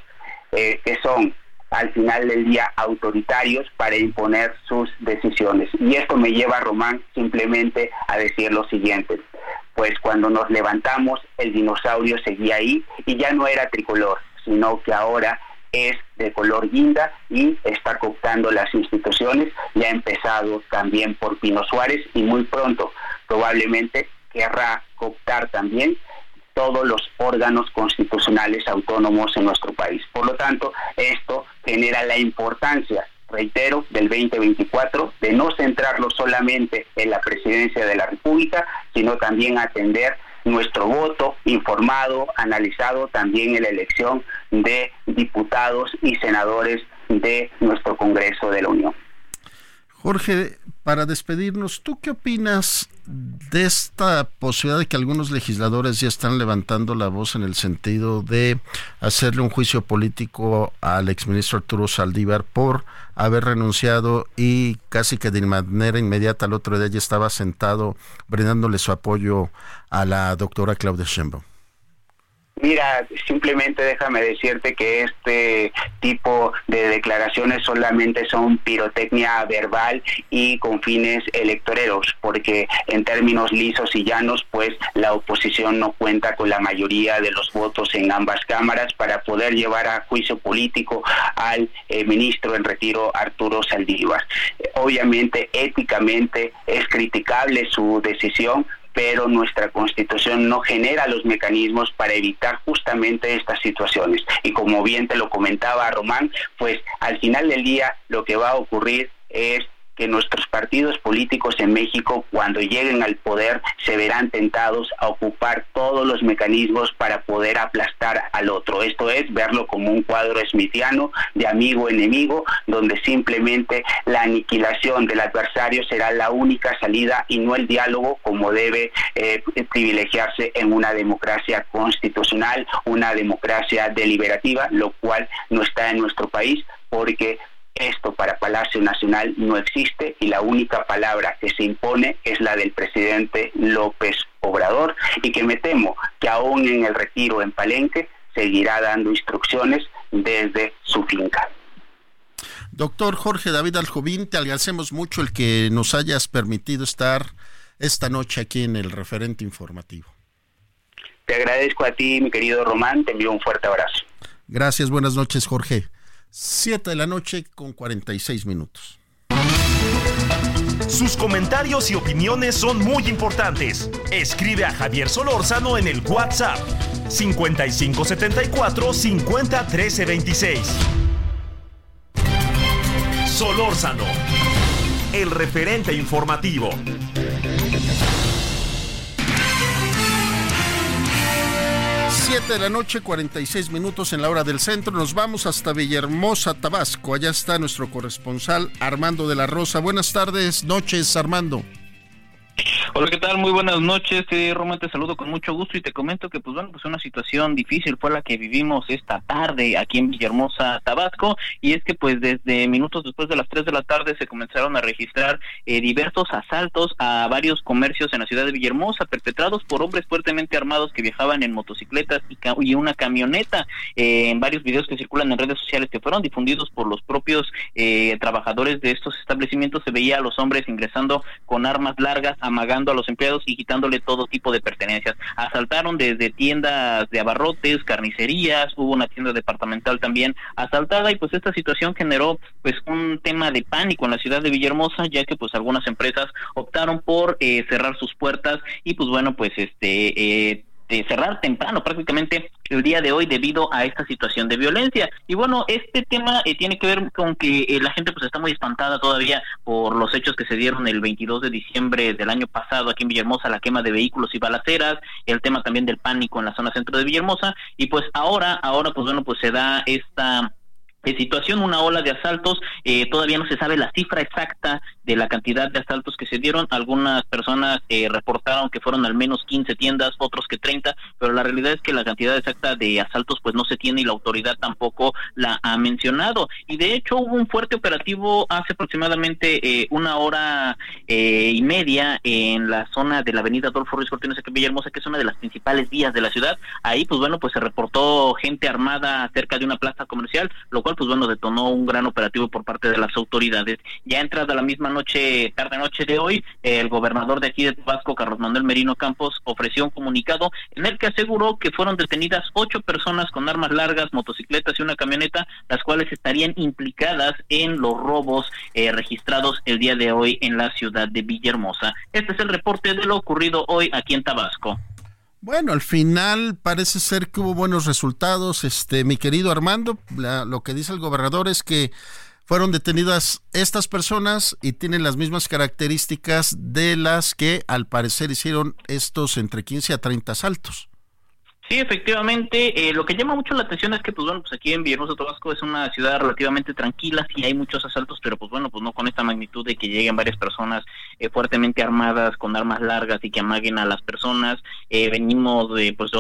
eh, que son al final del día autoritarios para imponer sus decisiones. Y esto me lleva, Román, simplemente a decir lo siguiente. Pues cuando nos levantamos, el dinosaurio seguía ahí y ya no era tricolor, sino que ahora es de color guinda y está cooptando las instituciones. Ya ha empezado también por Pino Suárez y muy pronto probablemente querrá cooptar también todos los órganos constitucionales autónomos en nuestro país. Por lo tanto, esto genera la importancia, reitero, del 2024 de no centrarlo solamente en la presidencia de la República, sino también atender nuestro voto informado, analizado también en la elección de diputados y senadores de nuestro Congreso de la Unión. Jorge, para despedirnos, ¿tú qué opinas de esta posibilidad de que algunos legisladores ya están levantando la voz en el sentido de hacerle un juicio político al exministro Arturo Saldívar por haber renunciado y casi que de manera inmediata al otro día ya estaba sentado brindándole su apoyo a la doctora Claudia Sheinbaum? Mira, simplemente déjame decirte que este tipo de declaraciones solamente son pirotecnia verbal y con fines electoreros, porque en términos lisos y llanos, pues la oposición no cuenta con la mayoría de los votos en ambas cámaras para poder llevar a juicio político al eh, ministro en retiro Arturo Saldívar. Obviamente, éticamente es criticable su decisión, pero nuestra constitución no genera los mecanismos para evitar justamente estas situaciones. Y como bien te lo comentaba Román, pues al final del día lo que va a ocurrir es que nuestros partidos políticos en México, cuando lleguen al poder, se verán tentados a ocupar todos los mecanismos para poder aplastar al otro. Esto es verlo como un cuadro smithiano de amigo-enemigo, donde simplemente la aniquilación del adversario será la única salida y no el diálogo como debe eh, privilegiarse en una democracia constitucional, una democracia deliberativa, lo cual no está en nuestro país porque esto para Palacio Nacional no existe y la única palabra que se impone es la del presidente López Obrador y que me temo que aún en el retiro en Palenque seguirá dando instrucciones desde su finca. Doctor Jorge David Aljovín, te agradecemos mucho el que nos hayas permitido estar esta noche aquí en el referente informativo. Te agradezco a ti, mi querido Román, te envío un fuerte abrazo. Gracias, buenas noches, Jorge. 7 de la noche con 46 minutos. Sus comentarios y opiniones son muy importantes. Escribe a Javier Solórzano en el WhatsApp 5574 50 13 26. Solórzano, el referente informativo. 7 de la noche, 46 minutos en la hora del centro. Nos vamos hasta Villahermosa, Tabasco. Allá está nuestro corresponsal Armando de la Rosa. Buenas tardes, noches, Armando. Hola, ¿qué tal? Muy buenas noches. Eh, Román, te saludo con mucho gusto y te comento que, pues bueno, pues una situación difícil fue la que vivimos esta tarde aquí en Villahermosa, Tabasco, y es que, pues, desde minutos después de las 3 de la tarde se comenzaron a registrar eh, diversos asaltos a varios comercios en la ciudad de Villahermosa, perpetrados por hombres fuertemente armados que viajaban en motocicletas y, una camioneta. Eh, en varios videos que circulan en redes sociales que fueron difundidos por los propios eh, trabajadores de estos establecimientos, se veía a los hombres ingresando con armas largas, amagando a los empleados y quitándole todo tipo de pertenencias. Asaltaron desde tiendas de abarrotes, carnicerías, hubo una tienda departamental también asaltada y pues esta situación generó pues un tema de pánico en la ciudad de Villahermosa, ya que pues algunas empresas optaron por eh, cerrar sus puertas y pues bueno, pues este eh, cerrar temprano prácticamente el día de hoy debido a esta situación de violencia. Y bueno, este tema eh, tiene que ver con que eh, la gente pues está muy espantada todavía por los hechos que se dieron el 22 de diciembre del año pasado aquí en Villahermosa, la quema de vehículos y balaceras, el tema también del pánico en la zona centro de Villahermosa y pues ahora, ahora pues bueno, pues se da esta situación, una ola de asaltos, eh, todavía no se sabe la cifra exacta de la cantidad de asaltos que se dieron, algunas personas eh, reportaron que fueron al menos 15 tiendas, otros que 30, pero la realidad es que la cantidad exacta de asaltos pues no se tiene y la autoridad tampoco la ha mencionado. Y de hecho hubo un fuerte operativo hace aproximadamente eh, una hora y media en la zona de la avenida Adolfo Ruiz Cortines aquí en Villahermosa, que es una de las principales vías de la ciudad. Ahí pues bueno, pues se reportó gente armada cerca de una plaza comercial, lo cual pues bueno, detonó un gran operativo por parte de las autoridades. Ya entrada la misma noche, tarde noche de hoy, el gobernador de aquí de Tabasco, Carlos Manuel Merino Campos, ofreció un comunicado en el que aseguró que fueron detenidas ocho personas con armas largas, motocicletas y una camioneta, las cuales estarían implicadas en los robos eh, registrados el día de hoy en la ciudad de Villahermosa. Este es el reporte de lo ocurrido hoy aquí en Tabasco. Bueno, al final parece ser que hubo buenos resultados. Este, mi querido Armando, lo que dice el gobernador es que fueron detenidas estas personas y tienen las mismas características de las que al parecer hicieron estos entre 15 a 30 asaltos. Sí, efectivamente. Eh, lo que llama mucho la atención es que, pues bueno, pues aquí en Villahermosa, Tabasco es una ciudad relativamente tranquila, sí hay muchos asaltos, pero pues bueno, pues no con esta magnitud de que lleguen varias personas eh, fuertemente armadas, con armas largas y que amaguen a las personas. Eh, venimos de, pues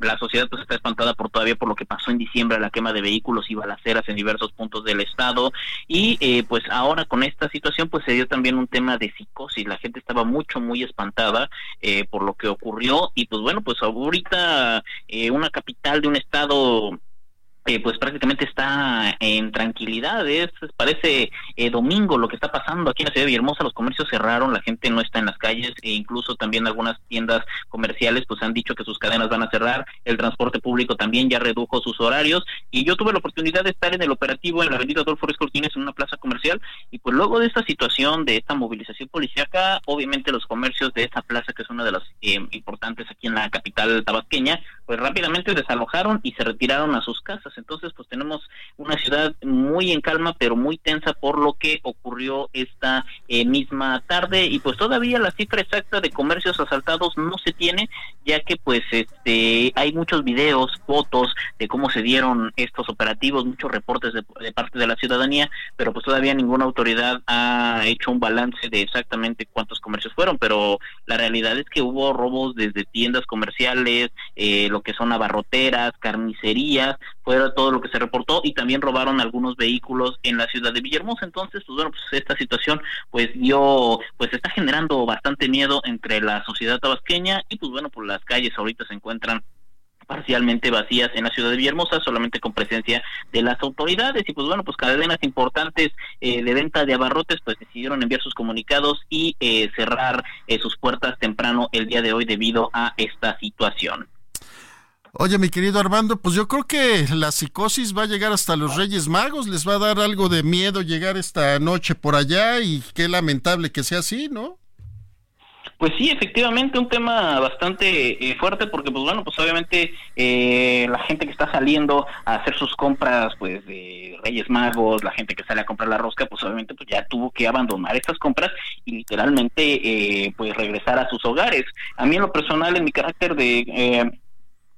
la sociedad pues está espantada por todavía por lo que pasó en diciembre, la quema de vehículos y balaceras en diversos puntos del estado. Y pues ahora con esta situación, pues se dio también un tema de psicosis. La gente estaba mucho, muy espantada por lo que ocurrió. Y pues bueno, pues ahorita eh, una capital de un estado eh, pues prácticamente está en tranquilidad. Es, parece eh, domingo lo que está pasando aquí en la ciudad de Villahermosa. Los comercios cerraron, la gente no está en las calles e incluso también algunas tiendas comerciales pues han dicho que sus cadenas van a cerrar. El transporte público también ya redujo sus horarios y yo tuve la oportunidad de estar en el operativo en la avenida Adolfo Cortines en una plaza comercial y pues luego de esta situación, de esta movilización policíaca, obviamente los comercios de esta plaza que es una de las eh, importantes aquí en la capital tabasqueña, pues rápidamente desalojaron y se retiraron a sus casas entonces, pues tenemos una ciudad muy en calma, pero muy tensa por lo que ocurrió esta eh, misma tarde. Y pues todavía la cifra exacta de comercios asaltados no se tiene, ya que pues este hay muchos videos, fotos de cómo se dieron estos operativos, muchos reportes de, de parte de la ciudadanía, pero pues todavía ninguna autoridad ha hecho un balance de exactamente cuántos comercios fueron, pero la realidad es que hubo robos desde tiendas comerciales, eh, lo que son abarroteras, carnicerías, fueron todo lo que se reportó y también robaron algunos vehículos en la ciudad de Villahermosa. Entonces, pues bueno, pues esta situación pues dio, pues está generando bastante miedo entre la sociedad tabasqueña y pues bueno, pues las calles ahorita se encuentran parcialmente vacías en la ciudad de Villahermosa, solamente con presencia de las autoridades. Y pues bueno, pues cadenas importantes eh, de venta de abarrotes pues decidieron enviar sus comunicados y eh, cerrar eh, sus puertas temprano el día de hoy debido a esta situación. Oye, mi querido Armando, pues yo creo que la psicosis va a llegar hasta los Reyes Magos, les va a dar algo de miedo llegar esta noche por allá y qué lamentable que sea así, ¿no? Pues sí, efectivamente, un tema bastante eh, fuerte porque, pues bueno, pues obviamente eh, la gente que está saliendo a hacer sus compras, pues de Reyes Magos, la gente que sale a comprar la rosca, pues obviamente pues ya tuvo que abandonar estas compras y literalmente eh, pues regresar a sus hogares. A mí en lo personal, en mi carácter de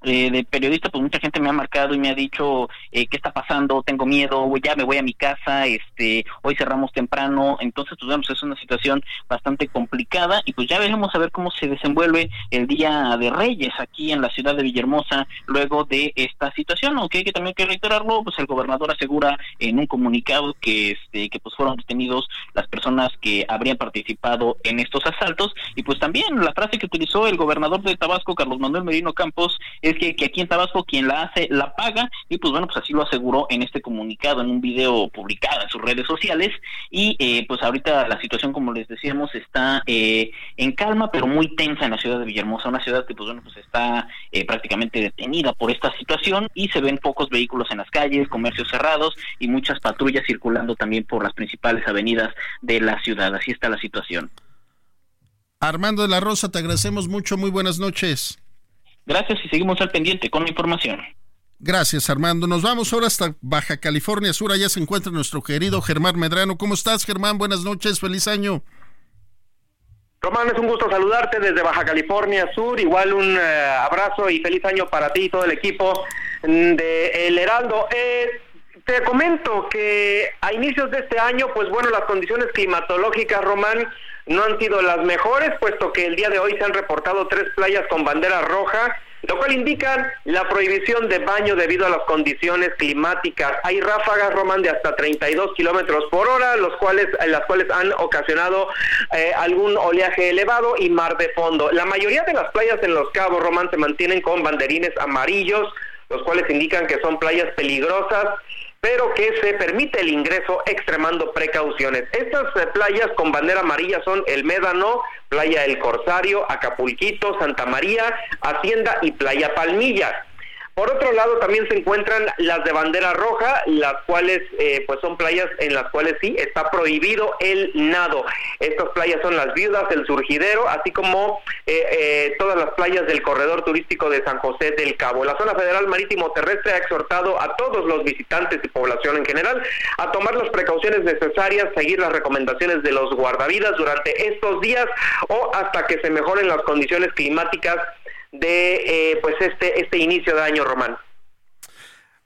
eh, de periodista, pues mucha gente me ha marcado y me ha dicho eh, qué está pasando, tengo miedo, ya me voy a mi casa, este, hoy cerramos temprano, entonces pues vemos es una situación bastante complicada y pues ya veremos a ver cómo se desenvuelve el día de Reyes aquí en la ciudad de Villahermosa luego de esta situación, aunque hay que también que reiterarlo, pues el gobernador asegura en un comunicado que este, que pues fueron detenidos las personas que habrían participado en estos asaltos y pues también la frase que utilizó el gobernador de Tabasco, Carlos Manuel Merino Campos, es que, aquí en Tabasco quien la hace la paga y pues bueno, pues así lo aseguró en este comunicado, en un video publicado en sus redes sociales y eh, pues ahorita la situación como les decíamos está eh, en calma pero muy tensa en la ciudad de Villahermosa, una ciudad que pues bueno, pues está eh, prácticamente detenida por esta situación y se ven pocos vehículos en las calles, comercios cerrados y muchas patrullas circulando también por las principales avenidas de la ciudad, así está la situación. Armando de la Rosa, te agradecemos mucho, muy buenas noches. Gracias y seguimos al pendiente con la información. Gracias, Armando. Nos vamos ahora hasta Baja California Sur. Allá se encuentra nuestro querido Germán Medrano. ¿Cómo estás, Germán? Buenas noches, feliz año. Román, es un gusto saludarte desde Baja California Sur. Igual un eh, abrazo y feliz año para ti y todo el equipo de El Heraldo. Eh, te comento que a inicios de este año, pues bueno, las condiciones climatológicas, Román, no han sido las mejores, puesto que el día de hoy se han reportado tres playas con bandera roja, lo cual indica la prohibición de baño debido a las condiciones climáticas. Hay ráfagas, Román, de hasta 32 kilómetros por hora, los cuales, las cuales han ocasionado eh, algún oleaje elevado y mar de fondo. La mayoría de las playas en Los Cabos, Román, se mantienen con banderines amarillos, los cuales indican que son playas peligrosas pero que se permite el ingreso extremando precauciones. Estas eh, playas con bandera amarilla son el Médano, Playa El Corsario, Acapulquito, Santa María, Hacienda y Playa Palmilla. Por otro lado, también se encuentran las de bandera roja, las cuales eh, pues son playas en las cuales sí está prohibido el nado. Estas playas son las Viudas, el Surgidero, así como eh, eh, todas las playas del corredor turístico de San José del Cabo. La zona federal marítimo terrestre ha exhortado a todos los visitantes y población en general a tomar las precauciones necesarias, seguir las recomendaciones de los guardavidas durante estos días o hasta que se mejoren las condiciones climáticas de eh, pues este, este inicio de año, Román.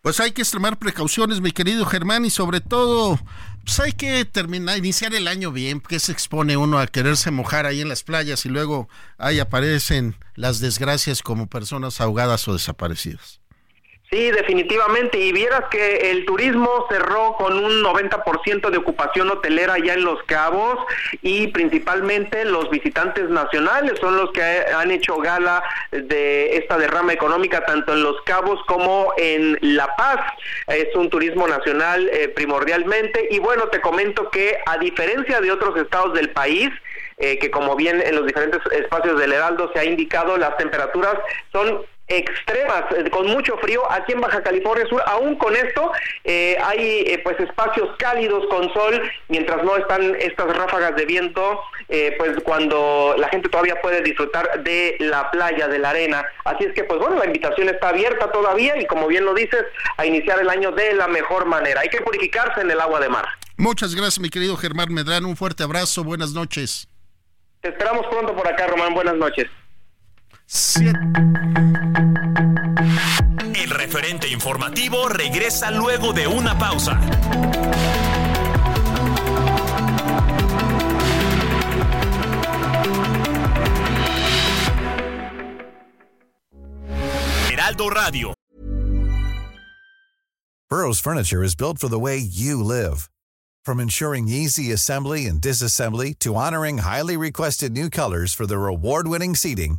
Pues hay que extremar precauciones, mi querido Germán, y sobre todo, pues hay que terminar, iniciar el año bien, porque se expone uno a quererse mojar ahí en las playas y luego ahí aparecen las desgracias como personas ahogadas o desaparecidas. Sí, definitivamente. Y vieras que el turismo cerró con un 90% de ocupación hotelera ya en Los Cabos y principalmente los visitantes nacionales son los que han hecho gala de esta derrama económica tanto en Los Cabos como en La Paz. Es un turismo nacional eh, primordialmente. Y bueno, te comento que a diferencia de otros estados del país, eh, que como bien en los diferentes espacios del Heraldo se ha indicado, las temperaturas son extremas, eh, con mucho frío aquí en Baja California Sur. Aún con esto eh, hay eh, pues espacios cálidos con sol, mientras no están estas ráfagas de viento, pues cuando la gente todavía puede disfrutar de la playa, de la arena. Así es que pues bueno, la invitación está abierta todavía y como bien lo dices, a iniciar el año de la mejor manera. Hay que purificarse en el agua de mar. Muchas gracias, mi querido Germán Medrano. Un fuerte abrazo. Buenas noches. Te esperamos pronto por acá, Román. Buenas noches. El referente informativo regresa luego de una pausa. Heraldo Radio. Burroughs Furniture is built for the way you live. From ensuring easy assembly and disassembly to honoring highly requested new colors for their award-winning seating,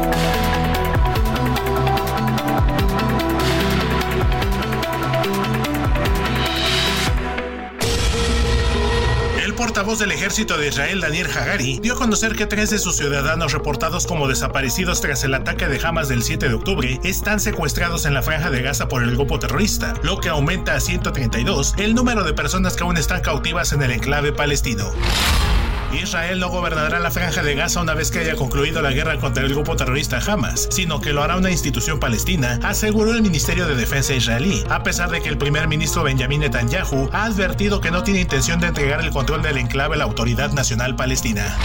Portavoz del ejército de Israel, Daniel Hagari, dio a conocer que tres de sus ciudadanos reportados como desaparecidos tras el ataque de Hamas del 7 de octubre están secuestrados en la franja de Gaza por el grupo terrorista, lo que aumenta a 132 el número de personas que aún están cautivas en el enclave palestino. Israel no gobernará la franja de Gaza una vez que haya concluido la guerra contra el grupo terrorista Hamas, sino que lo hará una institución palestina, aseguró el Ministerio de Defensa israelí, a pesar de que el primer ministro Benjamin Netanyahu ha advertido que no tiene intención de entregar el control del enclave a la Autoridad Nacional Palestina.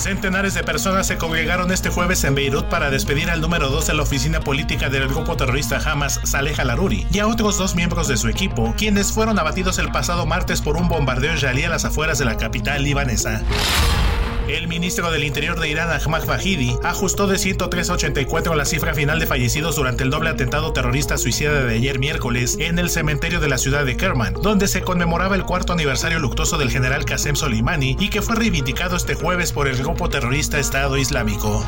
Centenares de personas se congregaron este jueves en Beirut para despedir al número 2 de la oficina política del grupo terrorista Hamas, Saleh al-Aruri, y a otros dos miembros de su equipo, quienes fueron abatidos el pasado martes por un bombardeo israelí a las afueras de la capital libanesa. El ministro del Interior de Irán, Ahmad Fahidi, ajustó de 103.84 la cifra final de fallecidos durante el doble atentado terrorista suicida de ayer miércoles en el cementerio de la ciudad de Kerman, donde se conmemoraba el cuarto aniversario luctuoso del general Qasem Soleimani y que fue reivindicado este jueves por el grupo terrorista Estado Islámico.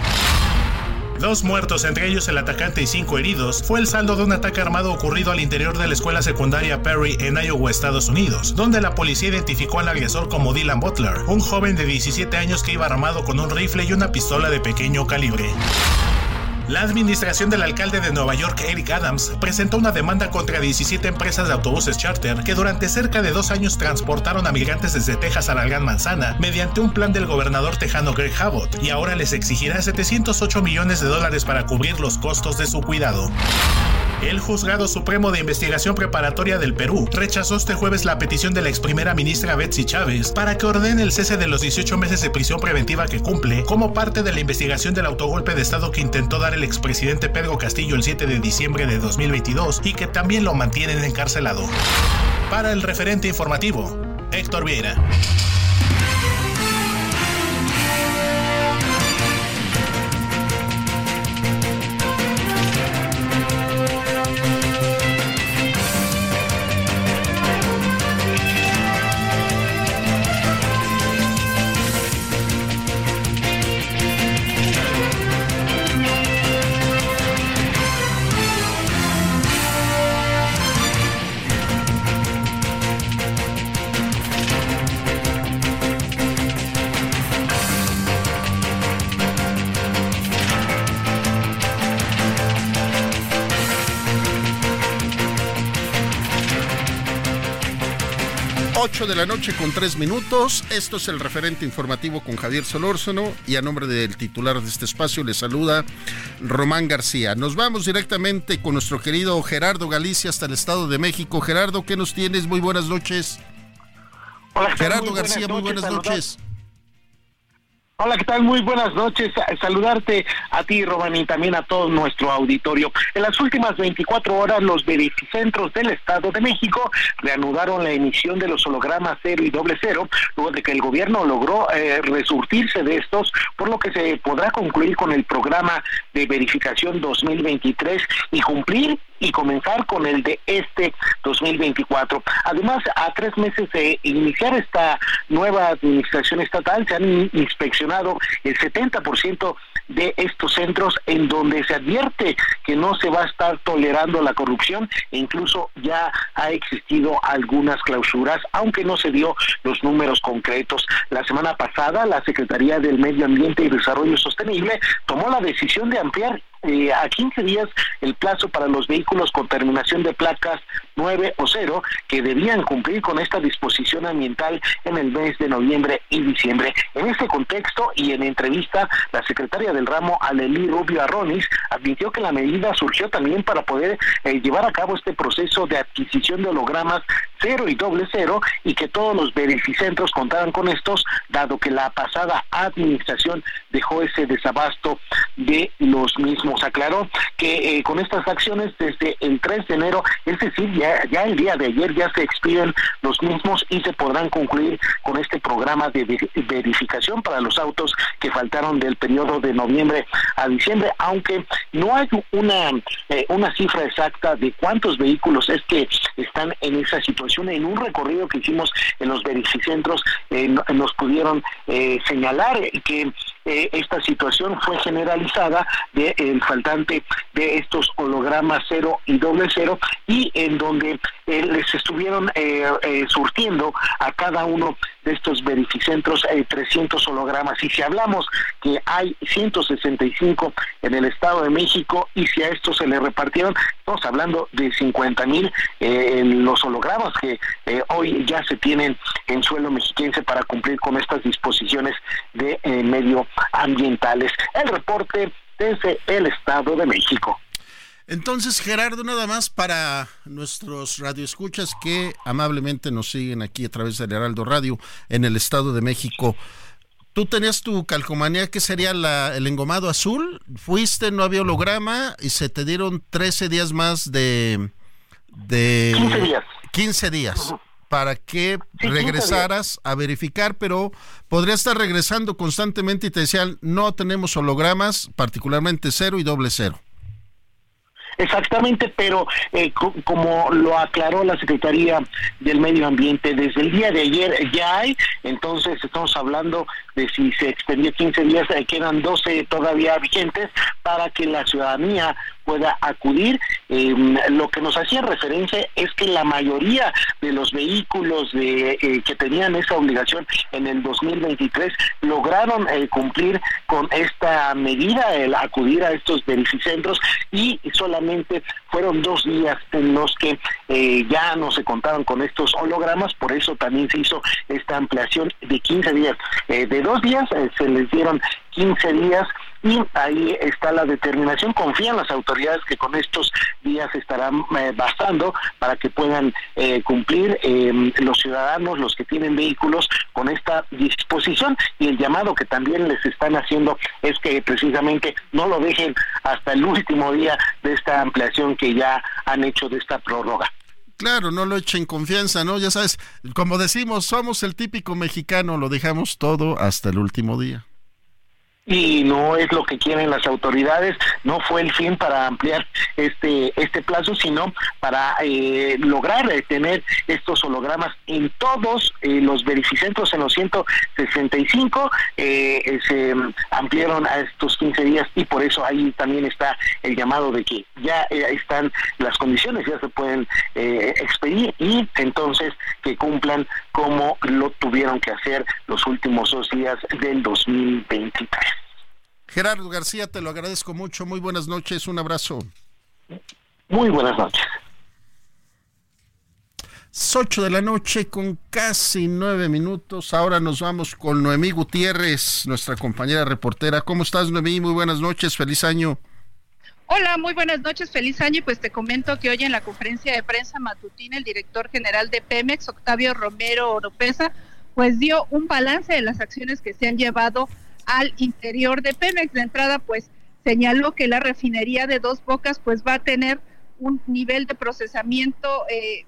Dos muertos, entre ellos el atacante y cinco heridos, fue el saldo de un ataque armado ocurrido al interior de la escuela secundaria Perry en Iowa, Estados Unidos, donde la policía identificó al agresor como Dylan Butler, un joven de 17 años que iba armado con un rifle y una pistola de pequeño calibre. La administración del alcalde de Nueva York, Eric Adams, presentó una demanda contra 17 empresas de autobuses charter que durante cerca de dos años transportaron a migrantes desde Texas a la Gran Manzana mediante un plan del gobernador tejano Greg Abbott y ahora les exigirá 708 millones de dólares para cubrir los costos de su cuidado. El Juzgado Supremo de Investigación Preparatoria del Perú rechazó este jueves la petición de la ex primera ministra Betsy Chávez para que ordene el cese de los 18 meses de prisión preventiva que cumple como parte de la investigación del autogolpe de Estado que intentó dar el expresidente Pedro Castillo el 7 de diciembre de 2022 y que también lo mantienen encarcelado. Para el referente informativo, Héctor Vieira. 8 de la noche con 3 minutos. Esto es el referente informativo con Javier Solórzano y a nombre del titular de este espacio le saluda Román García. Nos vamos directamente con nuestro querido Gerardo Galicia hasta el Estado de México. Gerardo, ¿qué nos tienes? Muy buenas noches. Hola, Gerardo García, muy buenas noches. Hola, ¿qué tal? Muy buenas noches. Saludarte a ti, Román, y también a todo nuestro auditorio. En las últimas 24 horas, los verificentros del Estado de México reanudaron la emisión de los hologramas cero y doble cero, luego de que el gobierno logró eh, resurtirse de estos, por lo que se podrá concluir con el programa de verificación 2023 y cumplir y comenzar con el de este 2024. Además, a tres meses de iniciar esta nueva administración estatal, se han inspeccionado el 70% de estos centros en donde se advierte que no se va a estar tolerando la corrupción e incluso ya ha existido algunas clausuras, aunque no se dio los números concretos. La semana pasada, la Secretaría del Medio Ambiente y Desarrollo Sostenible tomó la decisión de ampliar eh, a 15 días el plazo para los vehículos con terminación de placas 9 o 0 que debían cumplir con esta disposición ambiental en el mes de noviembre y diciembre. En este contexto y en entrevista, la secretaria del ramo, Alelí Rubio Arronis, admitió que la medida surgió también para poder eh, llevar a cabo este proceso de adquisición de hologramas 0 y doble 0 y que todos los verificentros contaran con estos, dado que la pasada administración dejó ese desabasto de los mismos aclaró que eh, con estas acciones desde el 3 de enero, es decir, ya, ya el día de ayer ya se expiden los mismos y se podrán concluir con este programa de verificación para los autos que faltaron del periodo de noviembre a diciembre, aunque no hay una, eh, una cifra exacta de cuántos vehículos es que están en esa situación. En un recorrido que hicimos en los verificentros eh, nos pudieron señalar que esta situación fue generalizada de faltante de estos hologramas cero y doble cero y en donde eh, les estuvieron eh, eh, surtiendo a cada uno de estos verificentros 300 hologramas. Y si hablamos que hay 165 en el Estado de México y si a estos se le repartieron, estamos hablando de 50 mil los hologramas que hoy ya se tienen en suelo mexiquense para cumplir con estas disposiciones de medioambientales. El reporte desde el Estado de México. Entonces, Gerardo, nada más para nuestros radioescuchas que amablemente nos siguen aquí a través del Heraldo Radio en el Estado de México. Tú tenías tu calcomanía, que sería el engomado azul. Fuiste, no había holograma y se te dieron 13 días más de. de 15 días. 15 días para que regresaras a verificar, pero podría estar regresando constantemente y te decían, no tenemos hologramas, particularmente cero y doble cero. Exactamente, pero eh, como lo aclaró la Secretaría del Medio Ambiente, desde el día de ayer ya hay, entonces estamos hablando de si se extendió 15 días, eh, quedan 12 todavía vigentes para que la ciudadanía pueda acudir. Em, lo que nos hacía referencia es que la mayoría de los vehículos de, eh, que tenían esa obligación en el 2023 lograron eh, cumplir con esta medida, el acudir a estos verificentros y solamente fueron dos días en los que ya no se contaban con estos hologramas, por eso también se hizo esta ampliación de 15 días. de dos días se les dieron 15 días y ahí está la determinación. Confían las autoridades que con estos días estarán eh, bastando para que puedan eh, cumplir em, los ciudadanos, los que tienen vehículos, con esta disposición y el llamado que también les están haciendo es que precisamente no lo dejen hasta el último día de esta ampliación que ya han hecho de esta prórroga. Claro, no lo echen confianza, ¿no? Ya sabes, como decimos, somos el típico mexicano, lo dejamos todo hasta el último día y no es lo que quieren las autoridades, no fue el fin para ampliar este este plazo, sino para eh, lograr eh, tener estos hologramas en todos eh, los verificentros en los 165 se ampliaron a estos 15 días y por eso ahí también está el llamado de que ya están las condiciones, ya se pueden expedir y entonces que cumplan como lo tuvieron que hacer los últimos dos días del 2023. Gerardo García, te lo agradezco mucho. Muy buenas noches. Un abrazo. Muy buenas noches. 8 de la noche con casi nueve minutos. Ahora nos vamos con Noemí Gutiérrez, nuestra compañera reportera. ¿Cómo estás, Noemí? Muy buenas noches, feliz año. Hola, muy buenas noches, feliz año. Y pues te comento que hoy en la conferencia de prensa matutina, el director general de Pemex, Octavio Romero Oropesa, pues dio un balance de las acciones que se han llevado al interior de Pemex. De entrada, pues señaló que la refinería de Dos Bocas pues va a tener un nivel de procesamiento eh,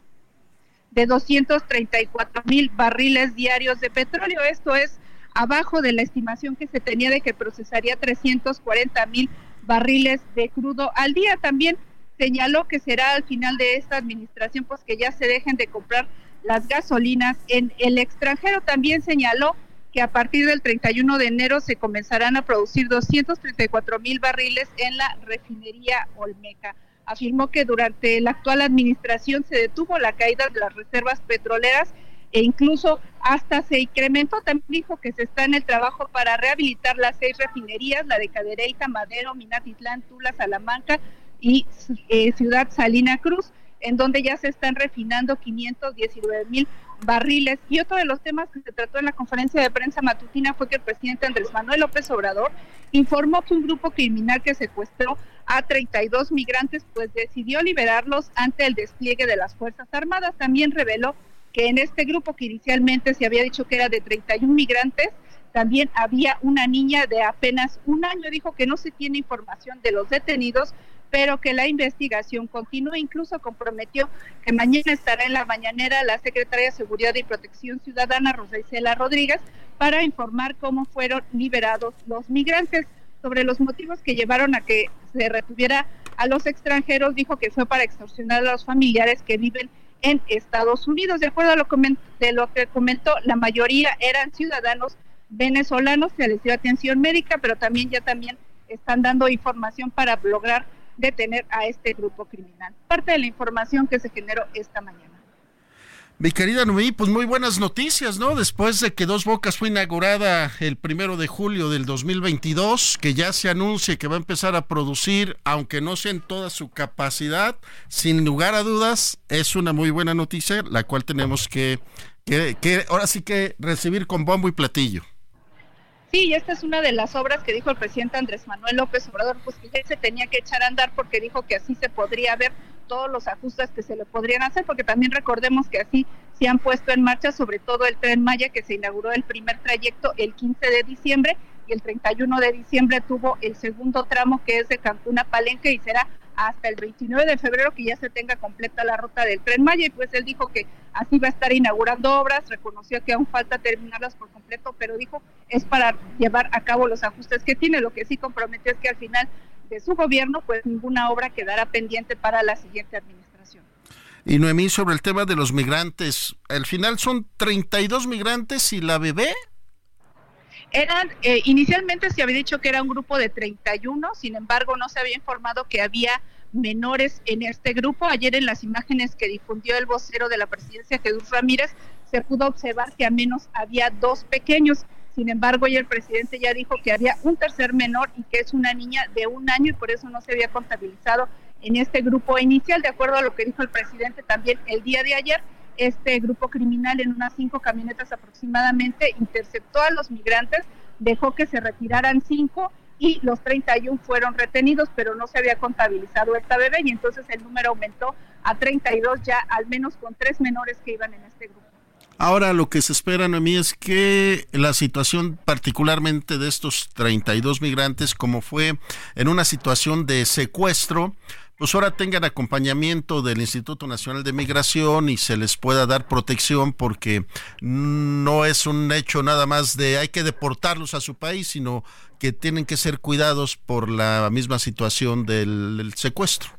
de 234 mil barriles diarios de petróleo. Esto es abajo de la estimación que se tenía de que procesaría 340 mil barriles de crudo al día. También señaló que será al final de esta administración pues que ya se dejen de comprar las gasolinas en el extranjero. También señaló que a partir del 31 de enero se comenzarán a producir 234 mil barriles en la refinería Olmeca afirmó que durante la actual administración se detuvo la caída de las reservas petroleras e incluso hasta se incrementó. También dijo que se está en el trabajo para rehabilitar las seis refinerías, la de Cadereyta, Madero, Minatitlán, Tula, Salamanca y eh, Ciudad Salina Cruz, en donde ya se están refinando 519 mil barriles. Y otro de los temas que se trató en la conferencia de prensa matutina fue que el presidente Andrés Manuel López Obrador informó que un grupo criminal que secuestró a 32 migrantes pues decidió liberarlos ante el despliegue de las Fuerzas Armadas. También reveló que en este grupo que inicialmente se había dicho que era de 31 migrantes, también había una niña de apenas un año. Dijo que no se tiene información de los detenidos, pero que la investigación continúa. Incluso comprometió que mañana estará en la mañanera la secretaria de Seguridad y Protección Ciudadana, Rosa Isela Rodríguez, para informar cómo fueron liberados los migrantes. Sobre los motivos que llevaron a que se retuviera a los extranjeros, dijo que fue para extorsionar a los familiares que viven en Estados Unidos. De acuerdo a lo, de lo que comentó, la mayoría eran ciudadanos venezolanos, se les dio atención médica, pero también ya también están dando información para lograr detener a este grupo criminal. Parte de la información que se generó esta mañana. Mi querida Noemí, pues muy buenas noticias, ¿no? Después de que Dos Bocas fue inaugurada el primero de julio del 2022, que ya se anuncia que va a empezar a producir, aunque no sea en toda su capacidad, sin lugar a dudas, es una muy buena noticia, la cual tenemos que, que, que ahora sí que recibir con bombo y platillo. Sí, y esta es una de las obras que dijo el presidente Andrés Manuel López Obrador, pues que ya se tenía que echar a andar porque dijo que así se podría ver todos los ajustes que se le podrían hacer, porque también recordemos que así se han puesto en marcha sobre todo el tren Maya que se inauguró el primer trayecto el 15 de diciembre y el 31 de diciembre tuvo el segundo tramo que es de Cancún a Palenque y será hasta el 29 de febrero que ya se tenga completa la ruta del tren Maya. Y pues él dijo que así va a estar inaugurando obras, reconoció que aún falta terminarlas por completo, pero dijo es para llevar a cabo los ajustes que tiene, lo que sí comprometió es que al final de su gobierno pues ninguna obra quedará pendiente para la siguiente administración. Y Noemí, sobre el tema de los migrantes, al final son 32 migrantes y la bebé eran, eh, inicialmente se había dicho que era un grupo de 31, sin embargo no se había informado que había menores en este grupo. Ayer en las imágenes que difundió el vocero de la presidencia, Jesús Ramírez, se pudo observar que al menos había dos pequeños. Sin embargo, hoy el presidente ya dijo que había un tercer menor y que es una niña de un año y por eso no se había contabilizado en este grupo inicial, de acuerdo a lo que dijo el presidente también el día de ayer este grupo criminal en unas cinco camionetas aproximadamente interceptó a los migrantes, dejó que se retiraran cinco y los 31 fueron retenidos, pero no se había contabilizado esta bebé y entonces el número aumentó a 32 ya al menos con tres menores que iban en este grupo. Ahora lo que se espera, Noemí, es que la situación particularmente de estos 32 migrantes, como fue en una situación de secuestro, pues ahora tengan acompañamiento del Instituto Nacional de Migración y se les pueda dar protección porque no es un hecho nada más de hay que deportarlos a su país, sino que tienen que ser cuidados por la misma situación del, secuestro.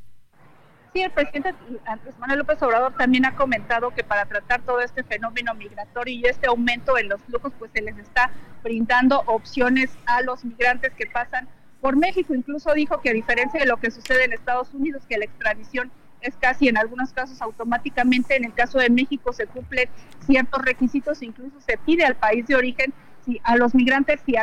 Sí, el presidente Andrés Manuel López Obrador también ha comentado que para tratar todo este fenómeno migratorio y este aumento en los flujos, pues se les está brindando opciones a los migrantes que pasan por México. Incluso dijo que a diferencia de lo que sucede en Estados Unidos, que la extradición es casi en algunos casos automáticamente, en el caso de México se cumplen ciertos requisitos, incluso se pide al país de origen, si a los migrantes, si,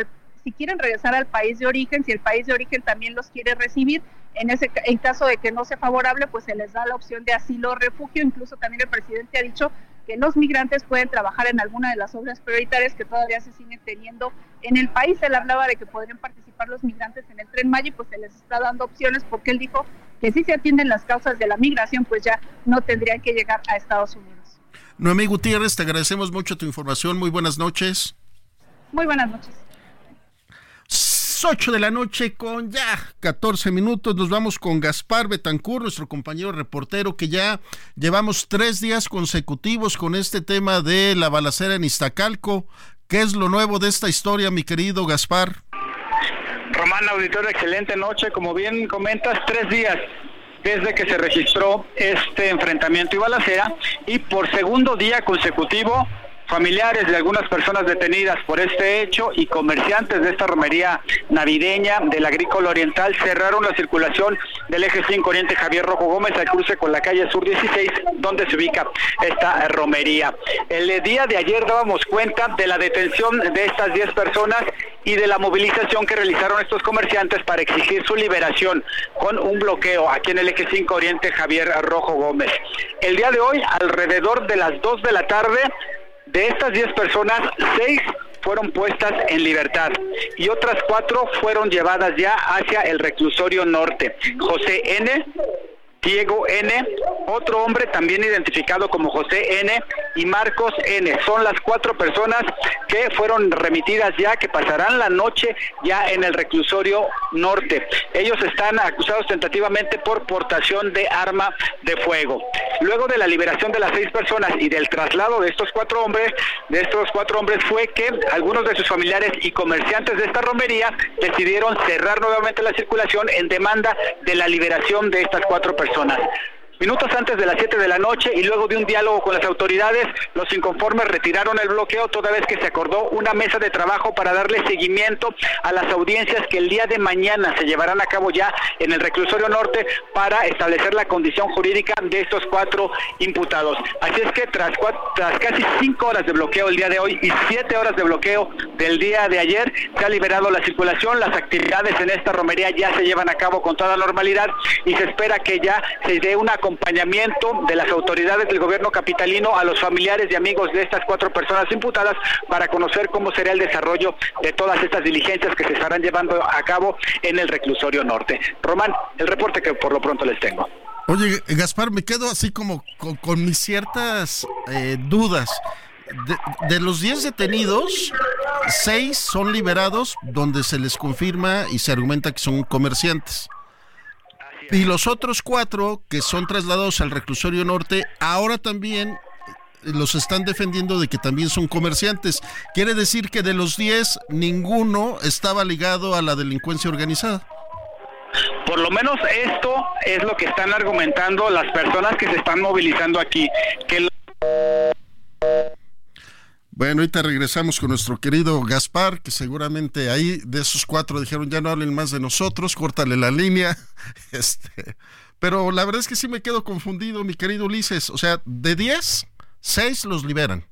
si quieren regresar al país de origen, si el país de origen también los quiere recibir. En, ese, en caso de que no sea favorable, pues se les da la opción de asilo o refugio. Incluso también el presidente ha dicho que los migrantes pueden trabajar en alguna de las obras prioritarias que todavía se siguen teniendo en el país. Él hablaba de que podrían participar los migrantes en el tren Maya y pues se les está dando opciones porque él dijo que si se atienden las causas de la migración, pues ya no tendrían que llegar a Estados Unidos. Noemí Gutiérrez, te agradecemos mucho tu información. Muy buenas noches. Muy buenas noches. 8 de la noche con ya 14 minutos. Nos vamos con Gaspar Betancur, nuestro compañero reportero, que ya llevamos tres días consecutivos con este tema de la balacera en Iztacalco. ¿Qué es lo nuevo de esta historia, mi querido Gaspar? Román Auditorio, excelente noche. Como bien comentas, tres días desde que se registró este enfrentamiento y balacera y por segundo día consecutivo familiares de algunas personas detenidas por este hecho y comerciantes de esta romería navideña del agrícola oriental cerraron la circulación del eje 5 Oriente Javier Rojo Gómez al cruce con la calle Sur 16 donde se ubica esta romería. El día de ayer dábamos cuenta de la detención de estas 10 personas y de la movilización que realizaron estos comerciantes para exigir su liberación con un bloqueo aquí en el eje 5 Oriente Javier Rojo Gómez. El día de hoy, alrededor de las 2 de la tarde, de estas 10 personas, 6 fueron puestas en libertad y otras 4 fueron llevadas ya hacia el reclusorio norte. José N., Diego N., otro hombre también identificado como José N. y Marcos N. Son las cuatro personas que fueron remitidas ya, que pasarán la noche ya en el reclusorio norte. Ellos están acusados tentativamente por portación de arma de fuego. Luego de la liberación de las seis personas y del traslado de estos cuatro hombres, de estos cuatro hombres fue que algunos de sus familiares y comerciantes de esta romería decidieron cerrar nuevamente la circulación en demanda de la liberación de estas cuatro personas personas Minutos antes de las 7 de la noche y luego de un diálogo con las autoridades, los inconformes retiraron el bloqueo toda vez que se acordó una mesa de trabajo para darle seguimiento a las audiencias que el día de mañana se llevarán a cabo ya en el reclusorio norte para establecer la condición jurídica de estos cuatro imputados. Así es que tras, tras casi cinco horas de bloqueo el día de hoy y siete horas de bloqueo del día de ayer, se ha liberado la circulación, las actividades en esta romería ya se llevan a cabo con toda normalidad y se espera que ya se dé un acompañamiento de las autoridades del gobierno capitalino a los familiares y amigos de estas cuatro personas imputadas para conocer cómo será el desarrollo de todas estas diligencias que se estarán llevando a cabo en el reclusorio norte. Román, el reporte que por lo pronto les tengo. Oye, Gaspar, me quedo así como con, mis ciertas eh, dudas. De, de, los 10 detenidos, 6 son liberados donde se les confirma y se argumenta que son comerciantes. Y los otros cuatro que son trasladados al reclusorio norte, ahora también eh, los están defendiendo de que también son comerciantes. Quiere decir que de los diez, ninguno estaba ligado a la delincuencia organizada. Por lo menos esto es lo que están argumentando las personas que se están movilizando aquí. Bueno, ahorita regresamos con nuestro querido Gaspar, que seguramente ahí de esos cuatro dijeron ya no hablen más de nosotros, córtale la línea. Este, pero la verdad es que sí me quedo confundido, mi querido Ulises. O sea, de 10, 6 los liberan.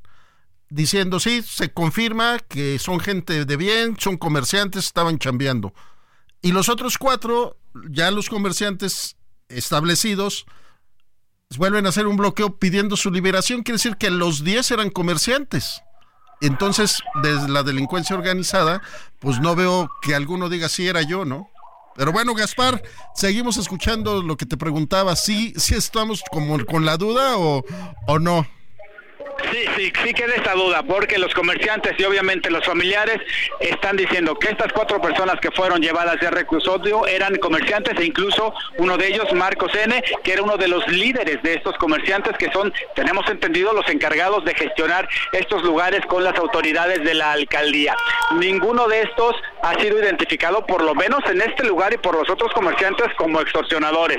Diciendo, sí, se confirma que son gente de bien, son comerciantes, estaban chambeando. Y los otros cuatro, ya los comerciantes establecidos, vuelven a hacer un bloqueo pidiendo su liberación. Quiere decir que los 10 eran comerciantes. Entonces, desde la delincuencia organizada, pues no veo que alguno diga si era yo, ¿no? Pero bueno, Gaspar, seguimos escuchando lo que te preguntaba, ¿sí, sí estamos como con la duda o, o no? Sí, sí, sí queda esta duda, porque los comerciantes y obviamente los familiares están diciendo que estas cuatro personas que fueron llevadas de reclusorio eran comerciantes e incluso uno de ellos, Marcos N., que era uno de los líderes de estos comerciantes que son, tenemos entendido, los encargados de gestionar estos lugares con las autoridades de la alcaldía. Ninguno de estos ha sido identificado, por lo menos en este lugar y por los otros comerciantes, como extorsionadores.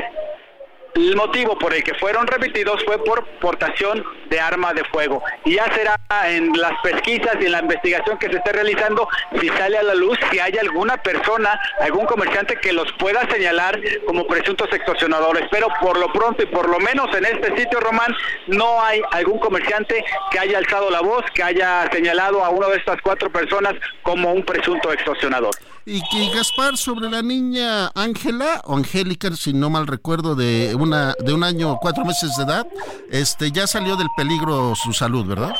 El motivo por el que fueron remitidos fue por portación de arma de fuego. Y ya será en las pesquisas y en la investigación que se esté realizando si sale a la luz si hay alguna persona, algún comerciante que los pueda señalar como presuntos extorsionadores. Pero por lo pronto y por lo menos en este sitio, Román, no hay algún comerciante que haya alzado la voz, que haya señalado a una de estas cuatro personas como un presunto extorsionador. Y, que Gaspar, sobre la niña Ángela, o Angélica, si no mal recuerdo, de una de un año, cuatro meses de edad, este ya salió del peligro su salud, ¿verdad?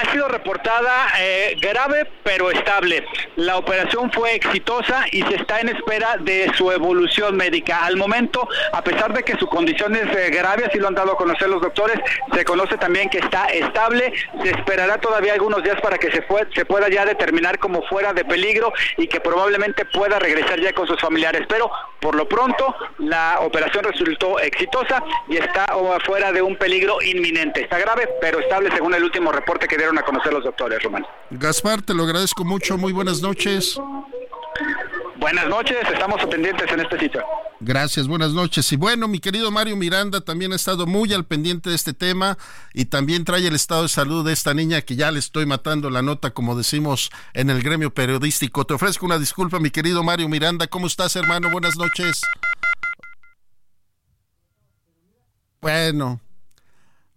Ha sido reportada eh, grave pero estable. La operación fue exitosa y se está en espera de su evolución médica. Al momento, a pesar de que su condición es eh, grave, así lo han dado a conocer los doctores, se conoce también que está estable. Se esperará todavía algunos días para que se, se pueda ya determinar como fuera de peligro y que probablemente pueda regresar ya con sus familiares. Pero por lo pronto, la operación resultó exitosa y está fuera de un peligro inminente. Está grave pero estable según el último reporte que dieron a conocer los doctores, Román. Gaspar, te lo agradezco mucho. Muy buenas noches. Buenas noches, estamos pendientes en este sitio. Gracias, buenas noches. Y bueno, mi querido Mario Miranda también ha estado muy al pendiente de este tema y también trae el estado de salud de esta niña que ya le estoy matando la nota, como decimos en el gremio periodístico. Te ofrezco una disculpa, mi querido Mario Miranda. ¿Cómo estás, hermano? Buenas noches. Bueno,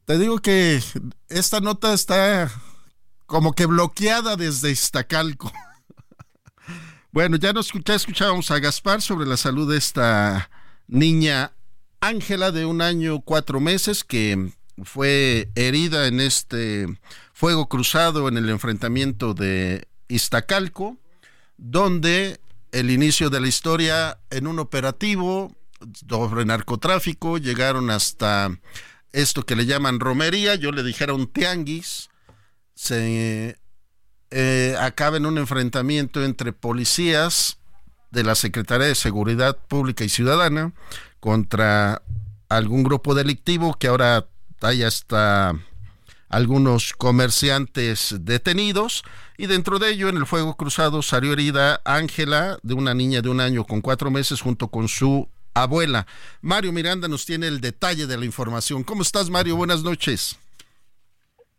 te digo que esta nota está como que bloqueada desde Iztacalco. bueno, ya, nos, ya escuchábamos a Gaspar sobre la salud de esta niña Ángela de un año cuatro meses que fue herida en este fuego cruzado en el enfrentamiento de Iztacalco, donde el inicio de la historia en un operativo sobre narcotráfico llegaron hasta esto que le llaman romería, yo le dijera un tianguis, se eh, acaba en un enfrentamiento entre policías de la Secretaría de Seguridad Pública y Ciudadana contra algún grupo delictivo que ahora hay hasta algunos comerciantes detenidos. Y dentro de ello en el fuego cruzado salió herida Ángela de una niña de un año con cuatro meses junto con su abuela. Mario Miranda nos tiene el detalle de la información. ¿Cómo estás, Mario? Buenas noches.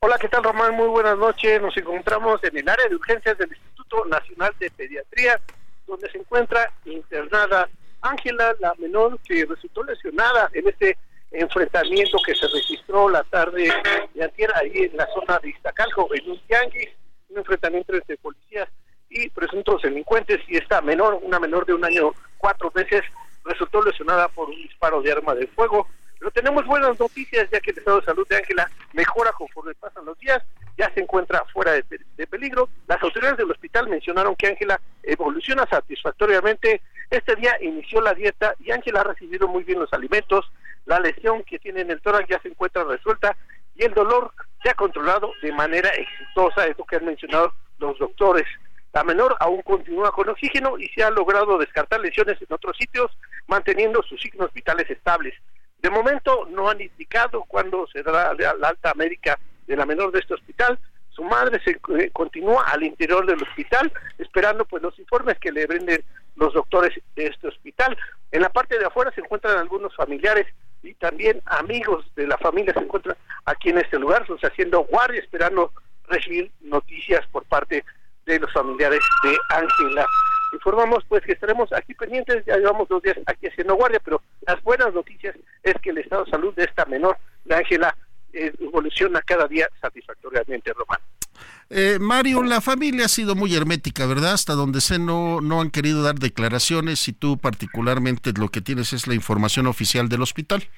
Hola, ¿qué tal, Román? Muy buenas noches. Nos encontramos en el área de urgencias del Instituto Nacional de Pediatría, donde se encuentra internada Ángela, la menor que resultó lesionada en este enfrentamiento que se registró la tarde de ayer ahí en la zona de Iztacalco, en un tianguis, un enfrentamiento entre policías y presuntos delincuentes y esta menor, una menor de un año cuatro meses, resultó lesionada por un disparo de arma de fuego. Pero tenemos buenas noticias ya que el estado de salud de Ángela mejora conforme pasan los días, ya se encuentra fuera de, peligro. Las autoridades del hospital mencionaron que Ángela evoluciona satisfactoriamente. Este día inició la dieta y Ángela ha recibido muy bien los alimentos. La lesión que tiene en el tórax ya se encuentra resuelta y el dolor se ha controlado de manera exitosa, es que han mencionado los doctores. La menor aún continúa con oxígeno y se ha logrado descartar lesiones en otros sitios, manteniendo sus signos vitales estables. De momento no han indicado cuándo se dará la alta médica de la menor de este hospital. Su madre se eh, continúa al interior del hospital esperando pues los informes que le brinden los doctores de este hospital. En la parte de afuera se encuentran algunos familiares y también amigos de la familia se encuentran aquí en este lugar, pues, haciendo guardia esperando recibir noticias por parte de los familiares de Ángela. Informamos pues que estaremos aquí pendientes, ya llevamos dos días aquí haciendo guardia, pero las buenas noticias es que el estado de salud de esta menor, de Ángela, eh, evoluciona cada día satisfactoriamente, Román. Eh, Mario, la familia ha sido muy hermética, ¿verdad? Hasta donde sé no, no han querido dar declaraciones y tú particularmente lo que tienes es la información oficial del hospital.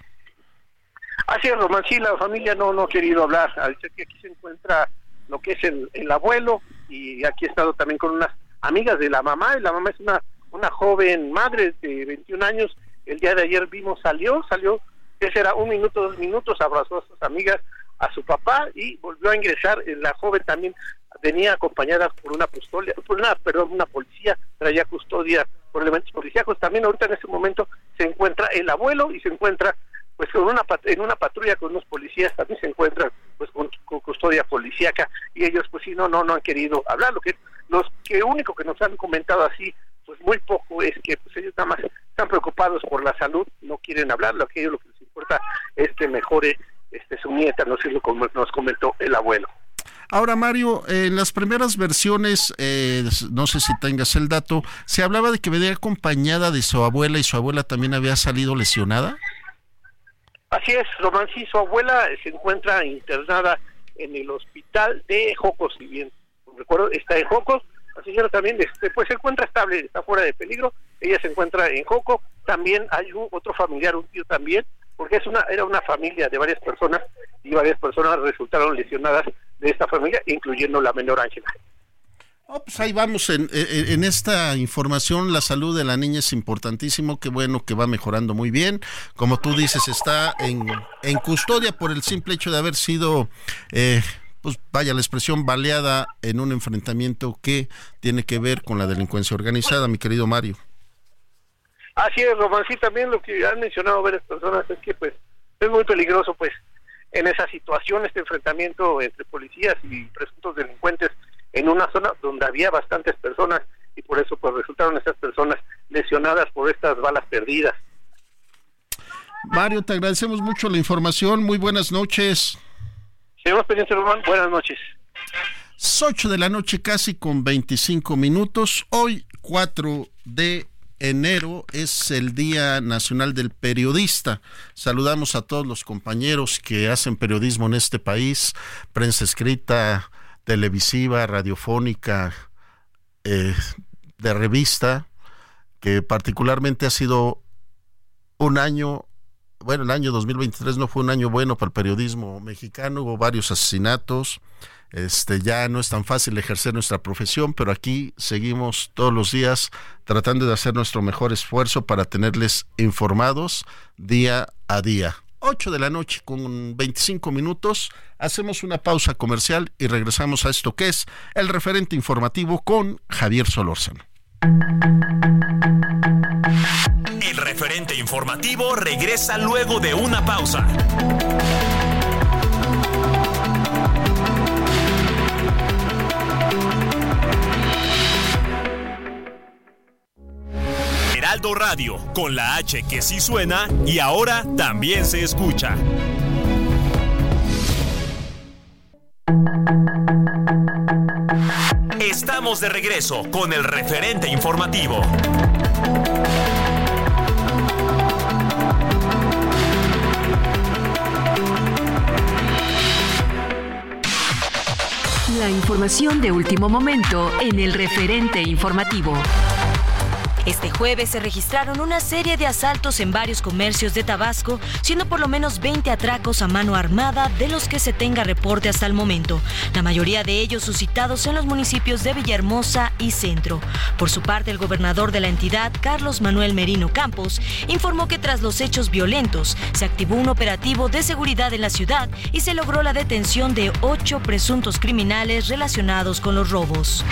Así es, Román, sí, la familia no, no ha querido hablar. que aquí se encuentra lo que es el, el abuelo, y aquí he estado también con unas amigas de la mamá, y la mamá es una, una joven madre de 21 años, el día de ayer vimos, salió, salió, ese era un minuto, dos minutos, abrazó a sus amigas, a su papá y volvió a ingresar, eh, la joven también venía acompañada por una custodia, por una, perdón, una policía, traía custodia por elementos policíacos, también ahorita en ese momento se encuentra el abuelo y se encuentra pues con una en una patrulla con unos policías también se encuentran pues con, custodia policíaca y ellos pues sí no no no han querido hablar lo que los que único que nos han comentado así pues muy poco es que pues ellos nada más están preocupados por la salud, no quieren hablar, lo que ellos lo que les importa es que mejore este su nieta, no sé lo como nos comentó el abuelo. Ahora, Mario, en las primeras versiones, eh, no sé si tengas el dato, se hablaba de que venía acompañada de su abuela y su abuela también había salido lesionada. Así es, Román, su abuela se encuentra internada en el hospital de Jocos, si bien recuerdo, está en Jocos, la señora también este, pues se encuentra estable, está fuera de peligro, ella se encuentra en Joco, también hay otro familiar, un tío también, porque es una era una familia de varias personas y varias personas resultaron lesionadas de esta familia, incluyendo la menor Ángela. Oh, pues ahí vamos, en, en, esta información. La salud de la niña es importantísimo, qué bueno que va mejorando muy bien, como tú dices, está en, en custodia por el simple hecho de haber sido, eh, pues vaya la expresión, baleada en un enfrentamiento que tiene que ver con la delincuencia organizada, mi querido Mario. Así es, Román, sí, también lo que han mencionado varias personas es que pues es muy peligroso pues en esa situación, este enfrentamiento entre policías y presuntos delincuentes en una zona donde había bastantes personas y por eso pues resultaron estas personas lesionadas por estas balas perdidas. Mario, te agradecemos mucho la información. Muy buenas noches. Señor presidente Román, buenas noches. 8 de la noche casi con 25 minutos. Hoy 4 de enero es el Día Nacional del Periodista. Saludamos a todos los compañeros que hacen periodismo en este país, prensa escrita, televisiva, radiofónica, eh, de revista, que particularmente ha sido un año, bueno, el año 2023 no fue un año bueno para el periodismo mexicano, hubo varios asesinatos, este, ya no es tan fácil ejercer nuestra profesión, pero aquí seguimos todos los días tratando de hacer nuestro mejor esfuerzo para tenerles informados día a día. 8 de la noche con 25 minutos. Hacemos una pausa comercial y regresamos a esto que es el referente informativo con Javier Solórzano. El referente informativo regresa luego de una pausa. Radio, con la H que sí suena y ahora también se escucha. Estamos de regreso con el referente informativo. La información de último momento en el referente informativo. Este jueves se registraron una serie de asaltos en varios comercios de Tabasco, siendo por lo menos 20 atracos a mano armada de los que se tenga reporte hasta el momento, la mayoría de ellos suscitados en los municipios de Villahermosa y Centro. Por su parte, el gobernador de la entidad, Carlos Manuel Merino Campos, informó que tras los hechos violentos se activó un operativo de seguridad en la ciudad y se logró la detención de ocho presuntos criminales relacionados con los robos.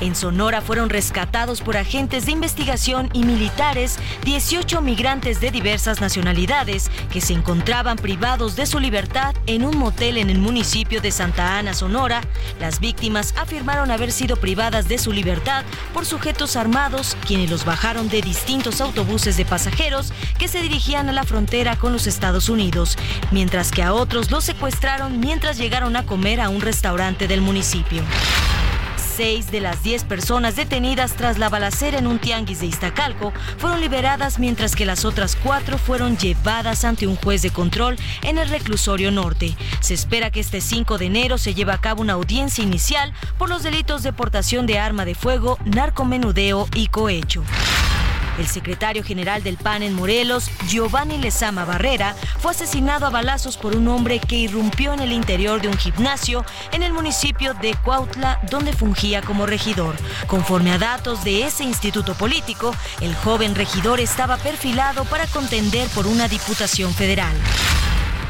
En Sonora fueron rescatados por agentes de investigación y militares 18 migrantes de diversas nacionalidades que se encontraban privados de su libertad en un motel en el municipio de Santa Ana, Sonora. Las víctimas afirmaron haber sido privadas de su libertad por sujetos armados quienes los bajaron de distintos autobuses de pasajeros que se dirigían a la frontera con los Estados Unidos, mientras que a otros los secuestraron mientras llegaron a comer a un restaurante del municipio. Seis de las diez personas detenidas tras la balacera en un tianguis de Iztacalco fueron liberadas mientras que las otras cuatro fueron llevadas ante un juez de control en el reclusorio norte. Se espera que este 5 de enero se lleve a cabo una audiencia inicial por los delitos de portación de arma de fuego, narcomenudeo y cohecho. El secretario general del PAN en Morelos, Giovanni Lezama Barrera, fue asesinado a balazos por un hombre que irrumpió en el interior de un gimnasio en el municipio de Cuautla, donde fungía como regidor. Conforme a datos de ese instituto político, el joven regidor estaba perfilado para contender por una diputación federal.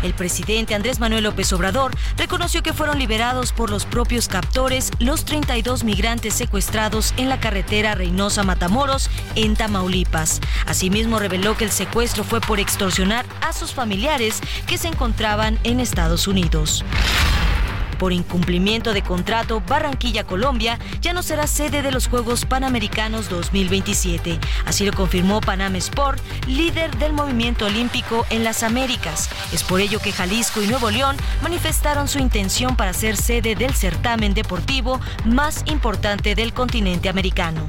El presidente Andrés Manuel López Obrador reconoció que fueron liberados por los propios captores los 32 migrantes secuestrados en la carretera Reynosa-Matamoros en Tamaulipas. Asimismo reveló que el secuestro fue por extorsionar a sus familiares que se encontraban en Estados Unidos. Por incumplimiento de contrato, Barranquilla, Colombia, ya no será sede de los Juegos Panamericanos 2027. Así lo confirmó Panam Sport, líder del movimiento olímpico en las Américas. Es por ello que Jalisco y Nuevo León manifestaron su intención para ser sede del certamen deportivo más importante del continente americano.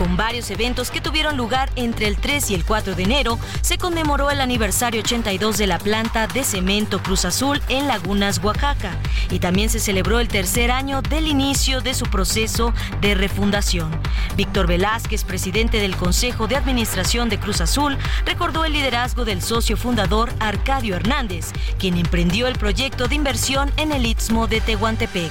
Con varios eventos que tuvieron lugar entre el 3 y el 4 de enero, se conmemoró el aniversario 82 de la planta de cemento Cruz Azul en Lagunas, Oaxaca, y también se celebró el tercer año del inicio de su proceso de refundación. Víctor Velázquez, presidente del Consejo de Administración de Cruz Azul, recordó el liderazgo del socio fundador Arcadio Hernández, quien emprendió el proyecto de inversión en el Istmo de Tehuantepec.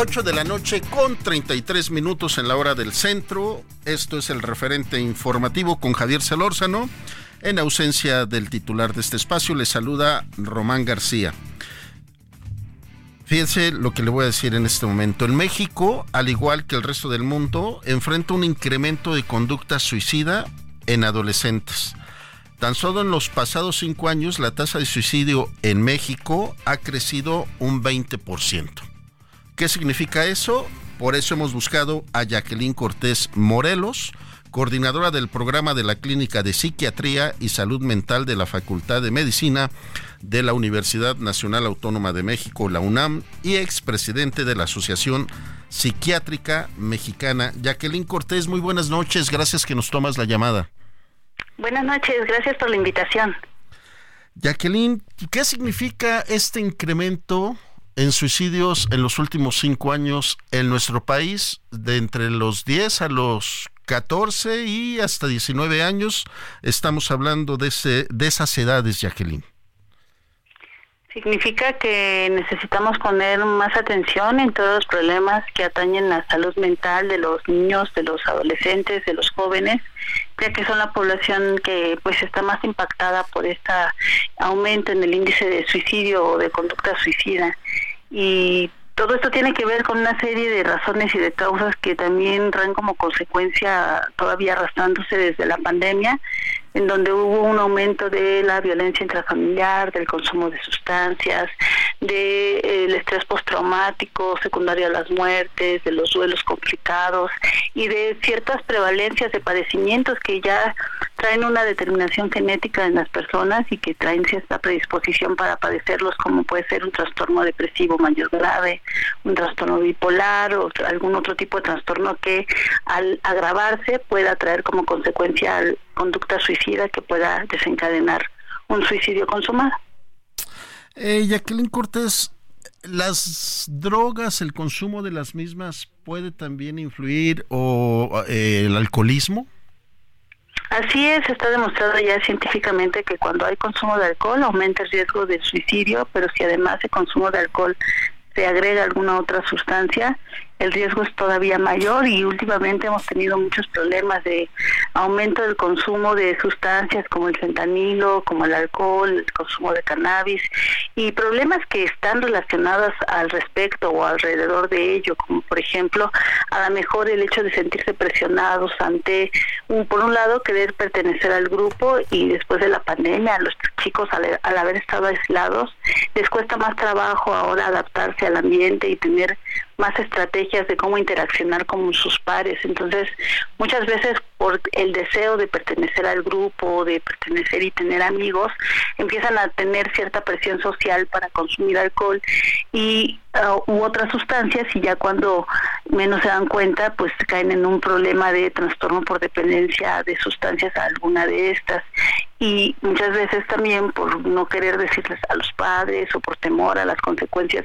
8 de la noche con 33 minutos en la hora del centro. Esto es el referente informativo con Javier Salórzano. En ausencia del titular de este espacio, le saluda Román García. Fíjense lo que le voy a decir en este momento. En México, al igual que el resto del mundo, enfrenta un incremento de conducta suicida en adolescentes. Tan solo en los pasados cinco años, la tasa de suicidio en México ha crecido un 20%. ¿Qué significa eso? Por eso hemos buscado a Jacqueline Cortés Morelos, coordinadora del programa de la Clínica de Psiquiatría y Salud Mental de la Facultad de Medicina de la Universidad Nacional Autónoma de México, la UNAM, y expresidente de la Asociación Psiquiátrica Mexicana. Jacqueline Cortés, muy buenas noches, gracias que nos tomas la llamada. Buenas noches, gracias por la invitación. Jacqueline, ¿qué significa este incremento en suicidios en los últimos cinco años en nuestro país, de entre los 10 a los 14 y hasta 19 años. Estamos hablando de, ese, de esas edades, Jacqueline. Significa que necesitamos poner más atención en todos los problemas que atañen la salud mental de los niños, de los adolescentes, de los jóvenes, ya que son la población que pues está más impactada por este aumento en el índice de suicidio o de conducta suicida y todo esto tiene que ver con una serie de razones y de causas que también traen como consecuencia todavía arrastrándose desde la pandemia en donde hubo un aumento de la violencia intrafamiliar, del consumo de sustancias, del de, estrés postraumático secundario a las muertes, de los duelos complicados y de ciertas prevalencias de padecimientos que ya traen una determinación genética en las personas y que traen cierta predisposición para padecerlos, como puede ser un trastorno depresivo mayor grave, un trastorno bipolar o algún otro tipo de trastorno que al agravarse pueda traer como consecuencia conducta suicida que pueda desencadenar un suicidio consumado. Eh, Jacqueline Cortés, ¿las drogas, el consumo de las mismas puede también influir o eh, el alcoholismo? Así es, está demostrado ya científicamente que cuando hay consumo de alcohol aumenta el riesgo de suicidio, pero si además el consumo de alcohol se agrega alguna otra sustancia, el riesgo es todavía mayor y últimamente hemos tenido muchos problemas de aumento del consumo de sustancias como el fentanilo, como el alcohol, el consumo de cannabis y problemas que están relacionados al respecto o alrededor de ello, como por ejemplo a lo mejor el hecho de sentirse presionados ante un por un lado querer pertenecer al grupo y después de la pandemia los chicos al haber estado aislados les cuesta más trabajo ahora adaptarse al ambiente y tener más estrategias de cómo interaccionar con sus pares. Entonces, muchas veces por el deseo de pertenecer al grupo, de pertenecer y tener amigos, empiezan a tener cierta presión social para consumir alcohol y uh, u otras sustancias y ya cuando menos se dan cuenta, pues caen en un problema de trastorno por dependencia de sustancias a alguna de estas. Y muchas veces también por no querer decirles a los padres o por temor a las consecuencias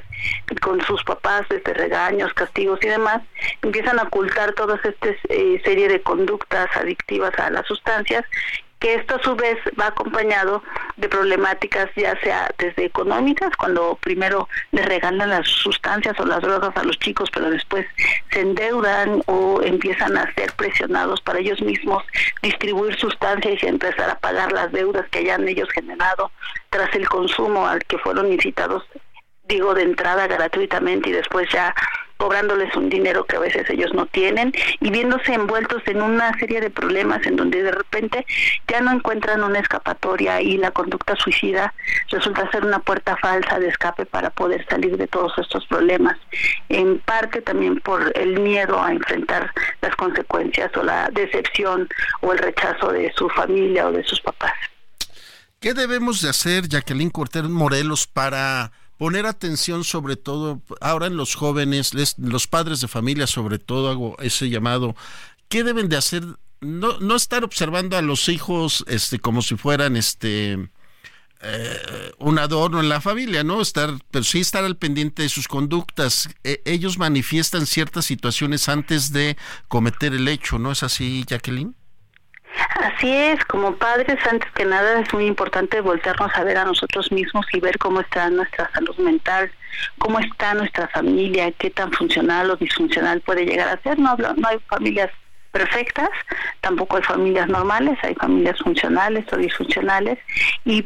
con sus papás desde regaños, castigos y demás, empiezan a ocultar todas esta eh, serie de conductas adictivas a las sustancias que esto a su vez va acompañado de problemáticas ya sea desde económicas, cuando primero le regalan las sustancias o las drogas a los chicos, pero después se endeudan o empiezan a ser presionados para ellos mismos distribuir sustancias y empezar a pagar las deudas que hayan ellos generado tras el consumo al que fueron incitados digo de entrada gratuitamente y después ya cobrándoles un dinero que a veces ellos no tienen y viéndose envueltos en una serie de problemas en donde de repente ya no encuentran una escapatoria y la conducta suicida resulta ser una puerta falsa de escape para poder salir de todos estos problemas, en parte también por el miedo a enfrentar las consecuencias o la decepción o el rechazo de su familia o de sus papás. ¿Qué debemos de hacer, Jacqueline Cortés Morelos, para poner atención sobre todo ahora en los jóvenes, los padres de familia sobre todo hago ese llamado, ¿qué deben de hacer? No, no estar observando a los hijos este como si fueran este eh, un adorno en la familia, ¿no? Estar, pero sí estar al pendiente de sus conductas. E, ellos manifiestan ciertas situaciones antes de cometer el hecho, ¿no es así, Jacqueline? Así es, como padres, antes que nada es muy importante voltearnos a ver a nosotros mismos y ver cómo está nuestra salud mental, cómo está nuestra familia, qué tan funcional o disfuncional puede llegar a ser. No, no hay familias perfectas, tampoco hay familias normales, hay familias funcionales o disfuncionales, y,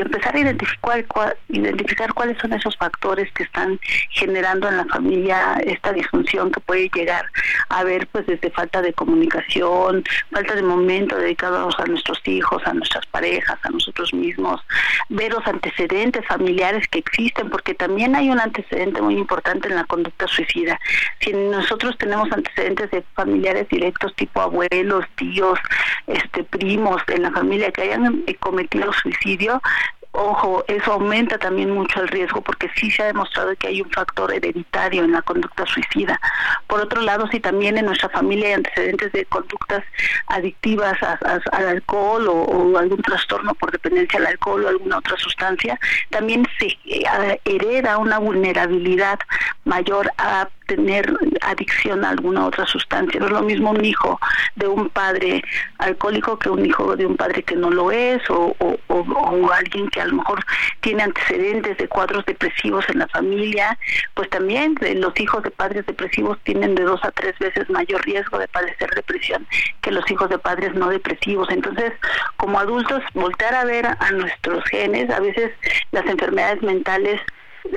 empezar a identificar, identificar cuáles son esos factores que están generando en la familia esta disfunción que puede llegar a ver pues desde falta de comunicación, falta de momento dedicados a nuestros hijos, a nuestras parejas, a nosotros mismos, ver los antecedentes familiares que existen, porque también hay un antecedente muy importante en la conducta suicida. Si nosotros tenemos antecedentes de familiares directos, tipo abuelos, tíos, este primos en la familia que hayan cometido suicidio, ojo, eso aumenta también mucho el riesgo porque sí se ha demostrado que hay un factor hereditario en la conducta suicida. Por otro lado, si también en nuestra familia hay antecedentes de conductas adictivas al alcohol o, algún trastorno por dependencia al alcohol o alguna otra sustancia, también se eh, hereda una vulnerabilidad mayor a tener adicción a alguna otra sustancia. No es lo mismo un hijo de un padre alcohólico que un hijo de un padre que no lo es o, o, alguien que a lo mejor tiene antecedentes de cuadros depresivos en la familia. Pues también los hijos de padres depresivos tienen de dos a tres veces mayor riesgo de padecer depresión que los hijos de padres no depresivos. Entonces, como adultos, voltear a ver a nuestros genes, a veces las enfermedades mentales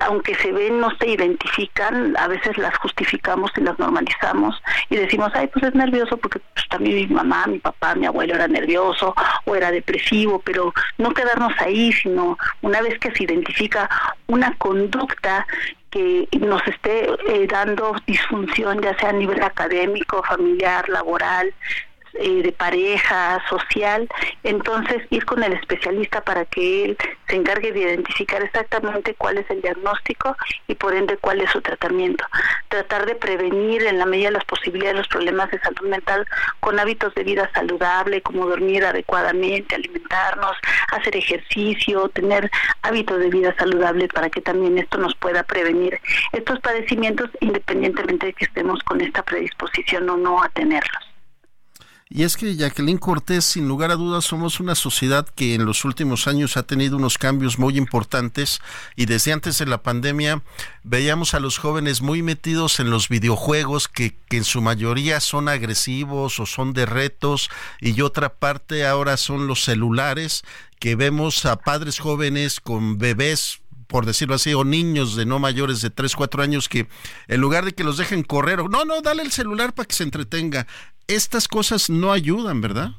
aunque se ven, no se identifican, a veces las justificamos y las normalizamos y decimos, ay, pues es nervioso porque pues, también mi mamá, mi papá, mi abuelo era nervioso o era depresivo, pero no quedarnos ahí, sino una vez que se identifica una conducta que nos esté eh, dando disfunción, ya sea a nivel académico, familiar, laboral, eh, de pareja, social, entonces ir con el especialista para que él se encargue de identificar exactamente cuál es el diagnóstico y por ende cuál es su tratamiento. Tratar de prevenir en la medida de las posibilidades los problemas de salud mental con hábitos de vida saludable, como dormir adecuadamente, alimentarnos, hacer ejercicio, tener hábitos de vida saludable para que también esto nos pueda prevenir estos padecimientos independientemente de que estemos con esta predisposición o no a tenerlos. Y es que Jacqueline Cortés, sin lugar a dudas, somos una sociedad que en los últimos años ha tenido unos cambios muy importantes y desde antes de la pandemia veíamos a los jóvenes muy metidos en los videojuegos que, que en su mayoría son agresivos o son de retos y otra parte ahora son los celulares que vemos a padres jóvenes con bebés por decirlo así, o niños de no mayores de 3, 4 años que en lugar de que los dejen correr, no, no, dale el celular para que se entretenga. Estas cosas no ayudan, ¿verdad?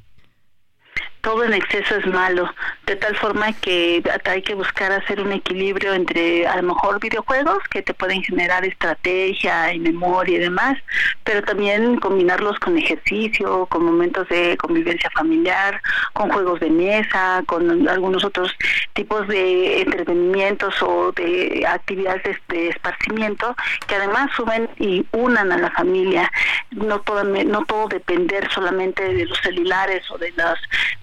Todo en exceso es malo, de tal forma que hay que buscar hacer un equilibrio entre a lo mejor videojuegos que te pueden generar estrategia y memoria y demás, pero también combinarlos con ejercicio, con momentos de convivencia familiar, con juegos de mesa, con algunos otros tipos de entretenimientos o de actividades de, esparcimiento que además suben y unan a la familia, no todo, no todo depender solamente de los celulares o de las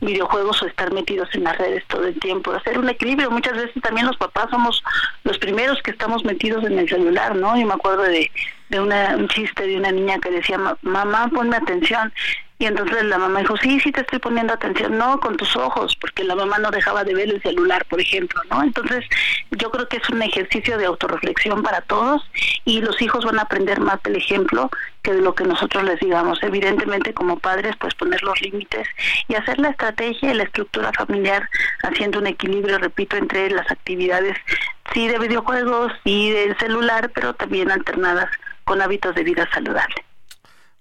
videojuegos o estar metidos en las redes todo el tiempo, hacer un equilibrio. Muchas veces también los papás somos los primeros que estamos metidos en el celular, ¿no? Yo me acuerdo de, de una, un chiste de una niña que decía, mamá, ponme atención. Y entonces la mamá dijo, sí, sí te estoy poniendo atención, no con tus ojos, porque la mamá no dejaba de ver el celular, por ejemplo, ¿no? Entonces yo creo que es un ejercicio de autorreflexión para todos y los hijos van a aprender más del ejemplo que de lo que nosotros les digamos. Evidentemente como padres, pues poner los límites y hacer la estrategia y la estructura familiar haciendo un equilibrio, repito, entre las actividades, sí de videojuegos, y del celular, pero también alternadas con hábitos de vida saludable.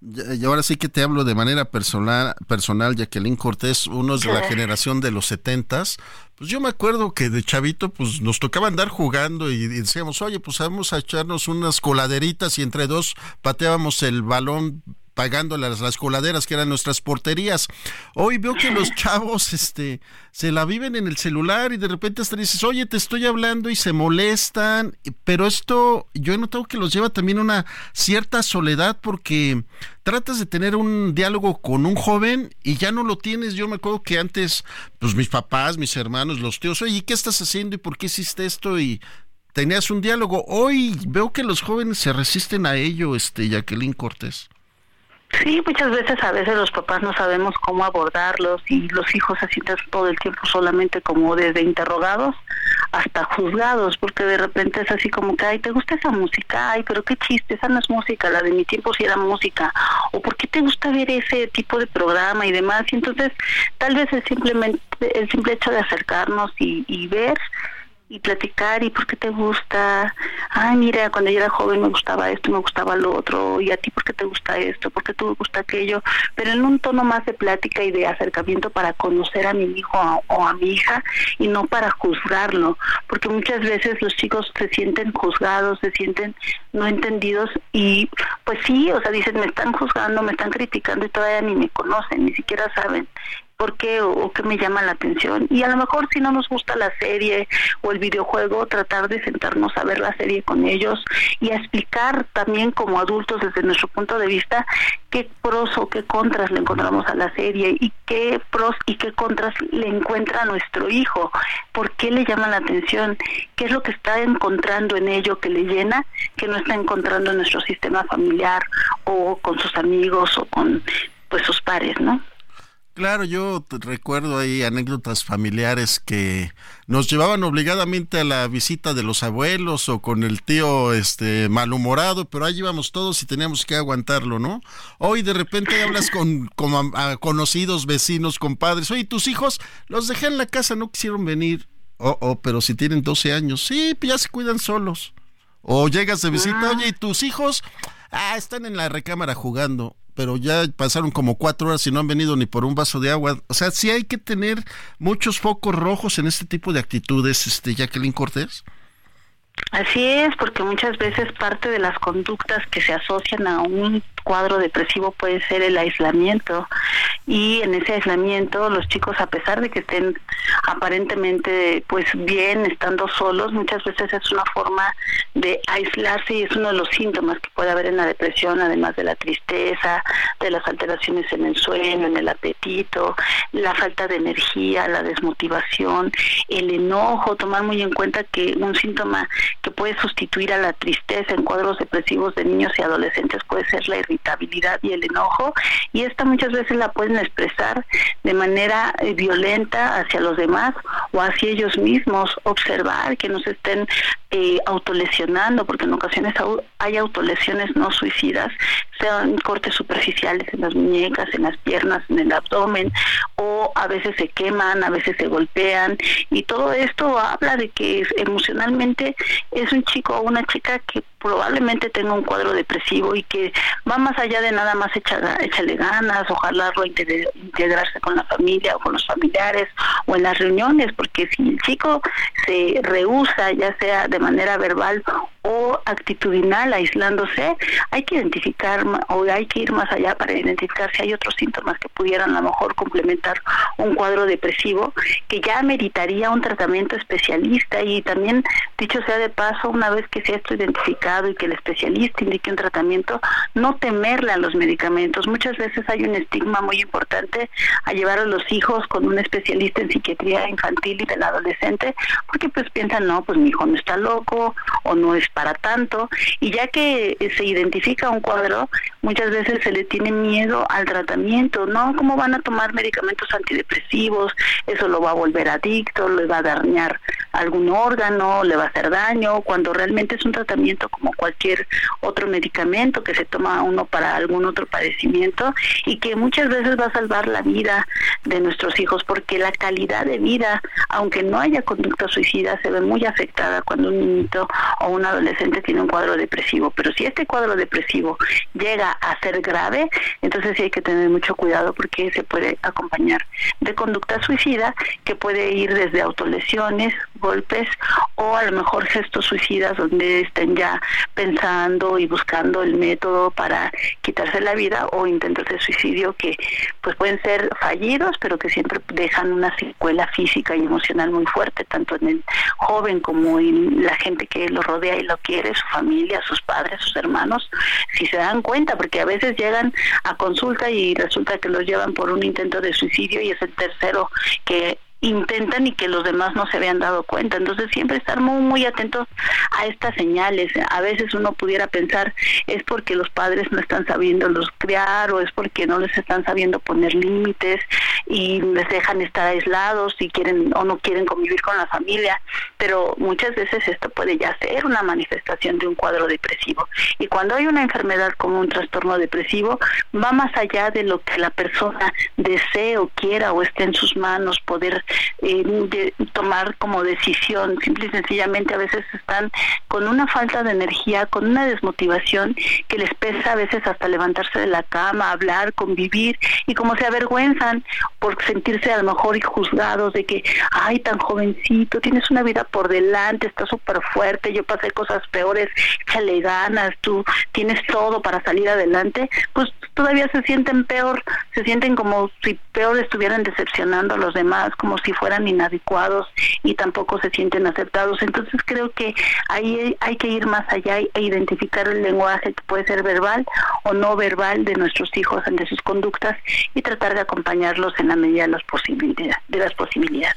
Y ahora sí que te hablo de manera personal, personal Jacqueline Cortés, uno es de la generación de los setentas. Pues yo me acuerdo que de chavito, pues nos tocaba andar jugando y, decíamos, oye, pues vamos a echarnos unas coladeritas y entre dos pateábamos el balón pagando las, las coladeras que eran nuestras porterías. Hoy veo que los chavos este, se la viven en el celular y de repente hasta dices, oye, te estoy hablando y se molestan, pero esto yo he notado que los lleva también una cierta soledad porque tratas de tener un diálogo con un joven y ya no lo tienes. Yo me acuerdo que antes, pues mis papás, mis hermanos, los tíos, oye, ¿qué estás haciendo y por qué hiciste esto? Y tenías un diálogo. Hoy veo que los jóvenes se resisten a ello, este Jacqueline Cortés. Sí, muchas veces a veces los papás no sabemos cómo abordarlos y los hijos se sienten todo el tiempo solamente como desde interrogados hasta juzgados, porque de repente es así como que, ay, ¿te gusta esa música? Ay, pero qué chiste, esa no es música, la de mi tiempo sí era música. O ¿por qué te gusta ver ese tipo de programa y demás? Y entonces, tal vez es simplemente el simple hecho de acercarnos y, y ver y platicar y por qué te gusta, ay mira, cuando yo era joven me gustaba esto, me gustaba lo otro, y a ti por qué te gusta esto, por qué te gusta aquello, pero en un tono más de plática y de acercamiento para conocer a mi hijo o a mi hija y no para juzgarlo, porque muchas veces los chicos se sienten juzgados, se sienten no entendidos y pues sí, o sea, dicen, me están juzgando, me están criticando y todavía ni me conocen, ni siquiera saben por qué o, qué me llama la atención. Y a lo mejor si no nos gusta la serie o el videojuego, tratar de sentarnos a ver la serie con ellos y a explicar también como adultos desde nuestro punto de vista qué pros o qué contras le encontramos a la serie y qué pros y qué contras le encuentra a nuestro hijo, por qué le llama la atención, qué es lo que está encontrando en ello que le llena, que no está encontrando en nuestro sistema familiar o con sus amigos o con pues sus pares, ¿no? Claro, yo recuerdo ahí anécdotas familiares que nos llevaban obligadamente a la visita de los abuelos o con el tío este malhumorado, pero ahí íbamos todos y teníamos que aguantarlo, ¿no? Hoy de repente hablas con, conocidos, vecinos, compadres, oye, tus hijos los dejé en la casa, no quisieron venir. Oh, oh, pero si tienen 12 años, sí, pues ya se cuidan solos. O llegas de visita, ah. oye, ¿y tus hijos? Ah, están en la recámara jugando pero ya pasaron como cuatro horas y no han venido ni por un vaso de agua. O sea, sí hay que tener muchos focos rojos en este tipo de actitudes, este Jacqueline Cortés. Así es, porque muchas veces parte de las conductas que se asocian a un cuadro depresivo puede ser el aislamiento. Y en ese aislamiento los chicos a pesar de que estén aparentemente pues bien estando solos muchas veces es una forma de aislarse y es uno de los síntomas que puede haber en la depresión además de la tristeza de las alteraciones en el sueño en el apetito la falta de energía la desmotivación el enojo tomar muy en cuenta que un síntoma que puede sustituir a la tristeza en cuadros depresivos de niños y adolescentes. Puede ser la irritación y el enojo y esta muchas veces la pueden expresar de manera eh, violenta hacia los demás o hacia ellos mismos, observar que no se estén eh, autolesionando, porque en ocasiones hay autolesiones no suicidas, sean cortes superficiales en las muñecas, en las piernas, en el abdomen, o a veces se queman, a veces se golpean, y todo esto habla de que emocionalmente es un chico o una chica que probablemente tenga un cuadro depresivo y que va más allá de nada más echarle ganas, ojalá integrarse con la familia o con los familiares o en las reuniones, porque si el chico se rehúsa, ya sea de manera verbal o actitudinal, aislándose, hay que identificar o hay que ir más allá para identificar si hay otros síntomas que pudieran a lo mejor complementar un cuadro depresivo que ya meritaría un tratamiento especialista y también, dicho sea de paso, una vez que sea esto identificado, y que el especialista indique un tratamiento, no temerle a los medicamentos. Muchas veces hay un estigma muy importante a llevar a los hijos con un especialista en psiquiatría infantil y del adolescente, porque pues piensan, no, pues mi hijo no está loco o no es para tanto. Y ya que se identifica un cuadro, muchas veces se le tiene miedo al tratamiento, ¿no? ¿Cómo van a tomar medicamentos antidepresivos? Eso lo va a volver adicto, le va a dañar algún órgano, le va a hacer daño, cuando realmente es un tratamiento como cualquier otro medicamento que se toma uno para algún otro padecimiento y que muchas veces va a salvar la vida de nuestros hijos porque la calidad de vida, aunque no haya conducta suicida, se ve muy afectada cuando un niñito o un adolescente tiene un cuadro depresivo. Pero si este cuadro depresivo llega a ser grave, entonces sí hay que tener mucho cuidado porque se puede acompañar de conducta suicida que puede ir desde autolesiones, golpes o a lo mejor gestos suicidas donde estén ya pensando y buscando el método para quitarse la vida o intentos de suicidio que pues pueden ser fallidos pero que siempre dejan una secuela física y emocional muy fuerte tanto en el joven como en la gente que lo rodea y lo quiere, su familia, sus padres, sus hermanos, si se dan cuenta porque a veces llegan a consulta y resulta que los llevan por un intento de suicidio y es el tercero que intentan y que los demás no se habían dado cuenta. Entonces siempre estar muy, muy atentos a estas señales. A veces uno pudiera pensar es porque los padres no están sabiendo los criar o es porque no les están sabiendo poner límites y les dejan estar aislados y quieren o no quieren convivir con la familia. Pero muchas veces esto puede ya ser una manifestación de un cuadro depresivo. Y cuando hay una enfermedad como un trastorno depresivo, va más allá de lo que la persona desee o quiera o esté en sus manos poder eh, de tomar como decisión. Simple y sencillamente a veces están con una falta de energía, con una desmotivación que les pesa a veces hasta levantarse de la cama, hablar, convivir y como se avergüenzan por sentirse a lo mejor juzgados de que, ay, tan jovencito, tienes una vida por delante, estás súper fuerte, yo pasé cosas peores, échale ganas, tú tienes todo para salir adelante, pues todavía se sienten peor, se sienten como si peor estuvieran decepcionando a los demás, como si fueran inadecuados y tampoco se sienten aceptados. Entonces creo que ahí hay que ir más allá e identificar el lenguaje que puede ser verbal o no verbal de nuestros hijos ante sus conductas y tratar de acompañarlos en la medida de las posibilidades. De las posibilidades.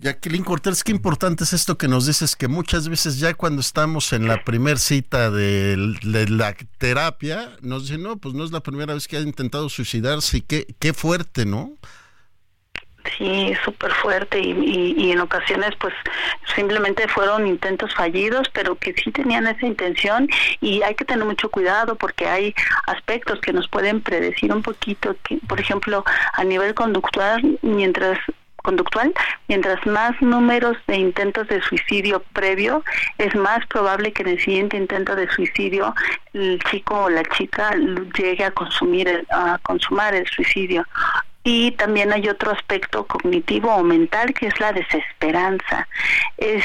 Jacqueline Cortés, qué importante es esto que nos dices, que muchas veces ya cuando estamos en la primer cita de, la terapia, nos dicen, no, pues no es la primera vez que ha intentado suicidarse y qué, qué fuerte, ¿no? Sí, súper fuerte y, en ocasiones pues simplemente fueron intentos fallidos, pero que sí tenían esa intención y hay que tener mucho cuidado porque hay aspectos que nos pueden predecir un poquito, por ejemplo, a nivel conductual, mientras conductual, mientras más números de intentos de suicidio previo, es más probable que en el siguiente intento de suicidio el chico o la chica llegue a consumir a consumar el suicidio. Y también hay otro aspecto cognitivo o mental que es la desesperanza. Es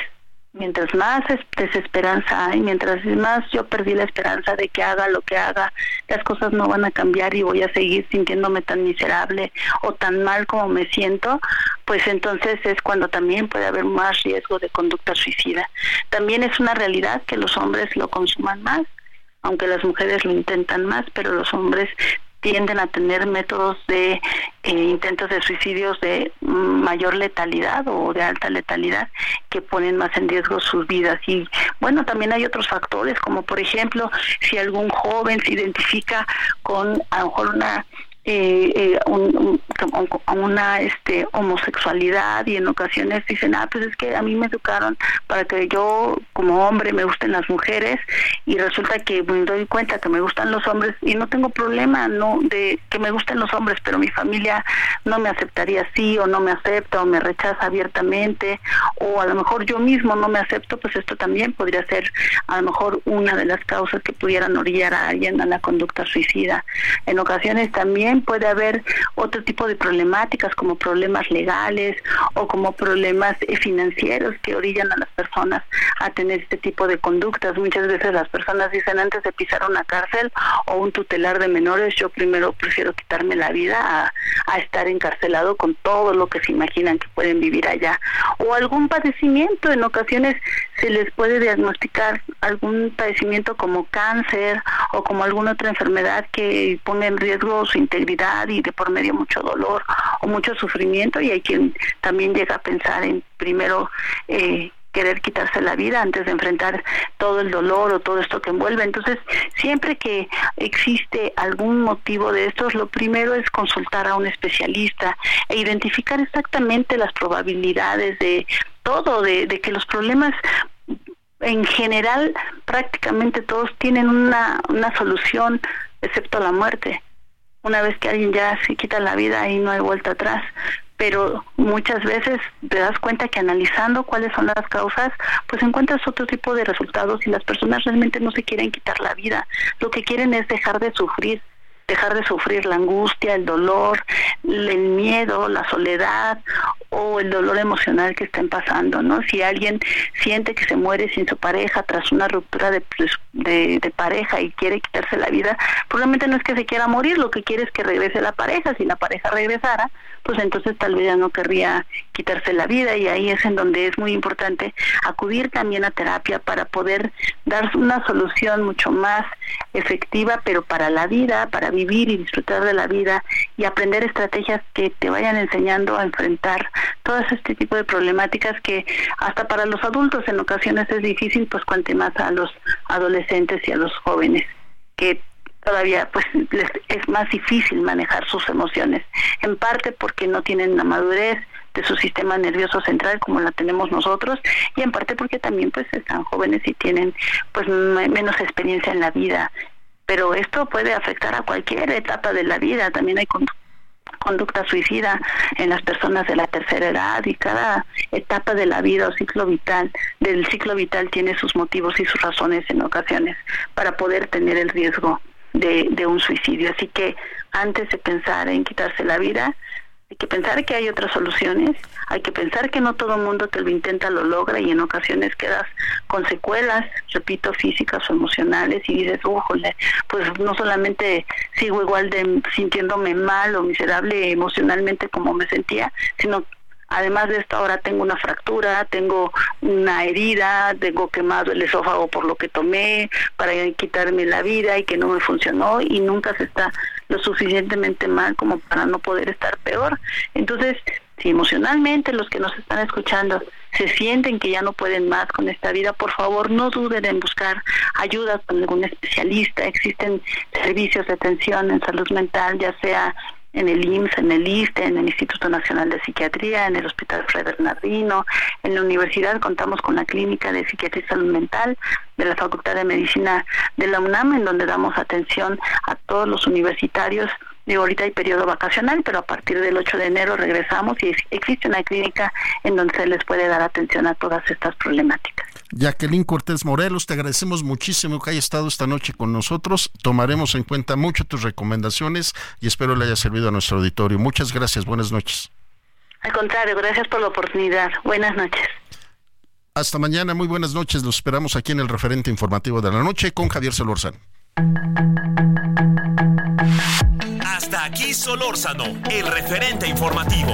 mientras más desesperanza hay, mientras más yo perdí la esperanza de que haga lo que haga, las cosas no van a cambiar y voy a seguir sintiéndome tan miserable o tan mal como me siento, pues entonces es cuando también puede haber más riesgo de conducta suicida. También es una realidad que los hombres lo consuman más, aunque las mujeres lo intentan más, pero los hombres tienden a tener métodos de eh, intentos de suicidios de mayor letalidad o de alta letalidad que ponen más en riesgo sus vidas. Y bueno, también hay otros factores, como por ejemplo, si algún joven se identifica con a lo mejor una eh, eh una este homosexualidad y en ocasiones dicen ah pues es que a mí me educaron para que yo como hombre me gusten las mujeres y resulta que me doy cuenta que me gustan los hombres y no tengo problema no de que me gusten los hombres pero mi familia no me aceptaría así o no me acepta o me rechaza abiertamente o a lo mejor yo mismo no me acepto pues esto también podría ser a lo mejor una de las causas que pudieran orillar a alguien a la conducta suicida. En ocasiones también puede haber otro tipo de problemáticas como problemas legales o como problemas eh, financieros que orillan a las personas a tener este tipo de conductas. Muchas veces las personas dicen antes de pisar una cárcel o un tutelar de menores, yo primero prefiero quitarme la vida a, estar encarcelado con todo lo que se imaginan que pueden vivir allá. O algún padecimiento, en ocasiones se les puede diagnosticar algún padecimiento como cáncer o como alguna otra enfermedad que pone en riesgo su integridad y de por medio mucho dolor o mucho sufrimiento y hay quien también llega a pensar en primero eh, querer quitarse la vida antes de enfrentar todo el dolor o todo esto que envuelve. Entonces, siempre que existe algún motivo de estos, lo primero es consultar a un especialista e identificar exactamente las probabilidades de todo, de, de que los problemas en general prácticamente todos tienen una, una solución excepto la muerte. Una vez que alguien ya se quita la vida ahí no hay vuelta atrás. Pero muchas veces te das cuenta que analizando cuáles son las causas, pues encuentras otro tipo de resultados y las personas realmente no se quieren quitar la vida, lo que quieren es dejar de sufrir, dejar de sufrir la angustia, el dolor, el miedo, la soledad o el dolor emocional que estén pasando, ¿no? Si alguien siente que se muere sin su pareja tras una ruptura de, pues, de, de, pareja y quiere quitarse la vida, probablemente no es que se quiera morir, lo que quiere es que regrese la pareja. Si la pareja regresara, pues entonces tal vez ya no querría quitarse la vida y ahí es en donde es muy importante acudir también a terapia para poder dar una solución mucho más efectiva, pero para la vida, para vivir y disfrutar de la vida y aprender estrategias que te vayan enseñando a enfrentar todas este tipo de problemáticas que hasta para los adultos en ocasiones es difícil, pues cuanto más a los adolescentes y a los jóvenes que todavía pues les es más difícil manejar sus emociones, en parte porque no tienen la madurez de su sistema nervioso central como la tenemos nosotros y en parte porque también pues están jóvenes y tienen pues menos experiencia en la vida, pero esto puede afectar a cualquier etapa de la vida, también hay conducta suicida en las personas de la tercera edad y cada etapa de la vida o ciclo vital del ciclo vital tiene sus motivos y sus razones en ocasiones para poder tener el riesgo de, de un suicidio. Así que antes de pensar en quitarse la vida, hay que pensar que hay otras soluciones, hay que pensar que no todo el mundo que lo intenta lo logra y en ocasiones quedas con secuelas, repito, físicas o emocionales y dices, ¡ujole! pues no solamente sigo igual de sintiéndome mal o miserable emocionalmente como me sentía, sino Además de esto, ahora tengo una fractura, tengo una herida, tengo quemado el esófago por lo que tomé para quitarme la vida y que no me funcionó y nunca se está lo suficientemente mal como para no poder estar peor. Entonces, si emocionalmente los que nos están escuchando se sienten que ya no pueden más con esta vida, por favor no duden en buscar ayuda con algún especialista. Existen servicios de atención en salud mental, ya sea en el IMSS, en el ISTE, en el Instituto Nacional de Psiquiatría, en el Hospital Fred Bernardino, en la universidad contamos con la Clínica de Psiquiatría Salud Mental de la Facultad de Medicina de la UNAM, en donde damos atención a todos los universitarios Digo, ahorita hay periodo vacacional, pero a partir del 8 de enero regresamos y existe una clínica en donde se les puede dar atención a todas estas problemáticas. Jacqueline Cortés Morelos, te agradecemos muchísimo que haya estado esta noche con nosotros. Tomaremos en cuenta mucho tus recomendaciones y espero le haya servido a nuestro auditorio. Muchas gracias, buenas noches. Al contrario, gracias por la oportunidad. Buenas noches. Hasta mañana, muy buenas noches. Los esperamos aquí en el referente informativo de la noche con Javier Solórzano. Hasta aquí Solórzano, el referente informativo.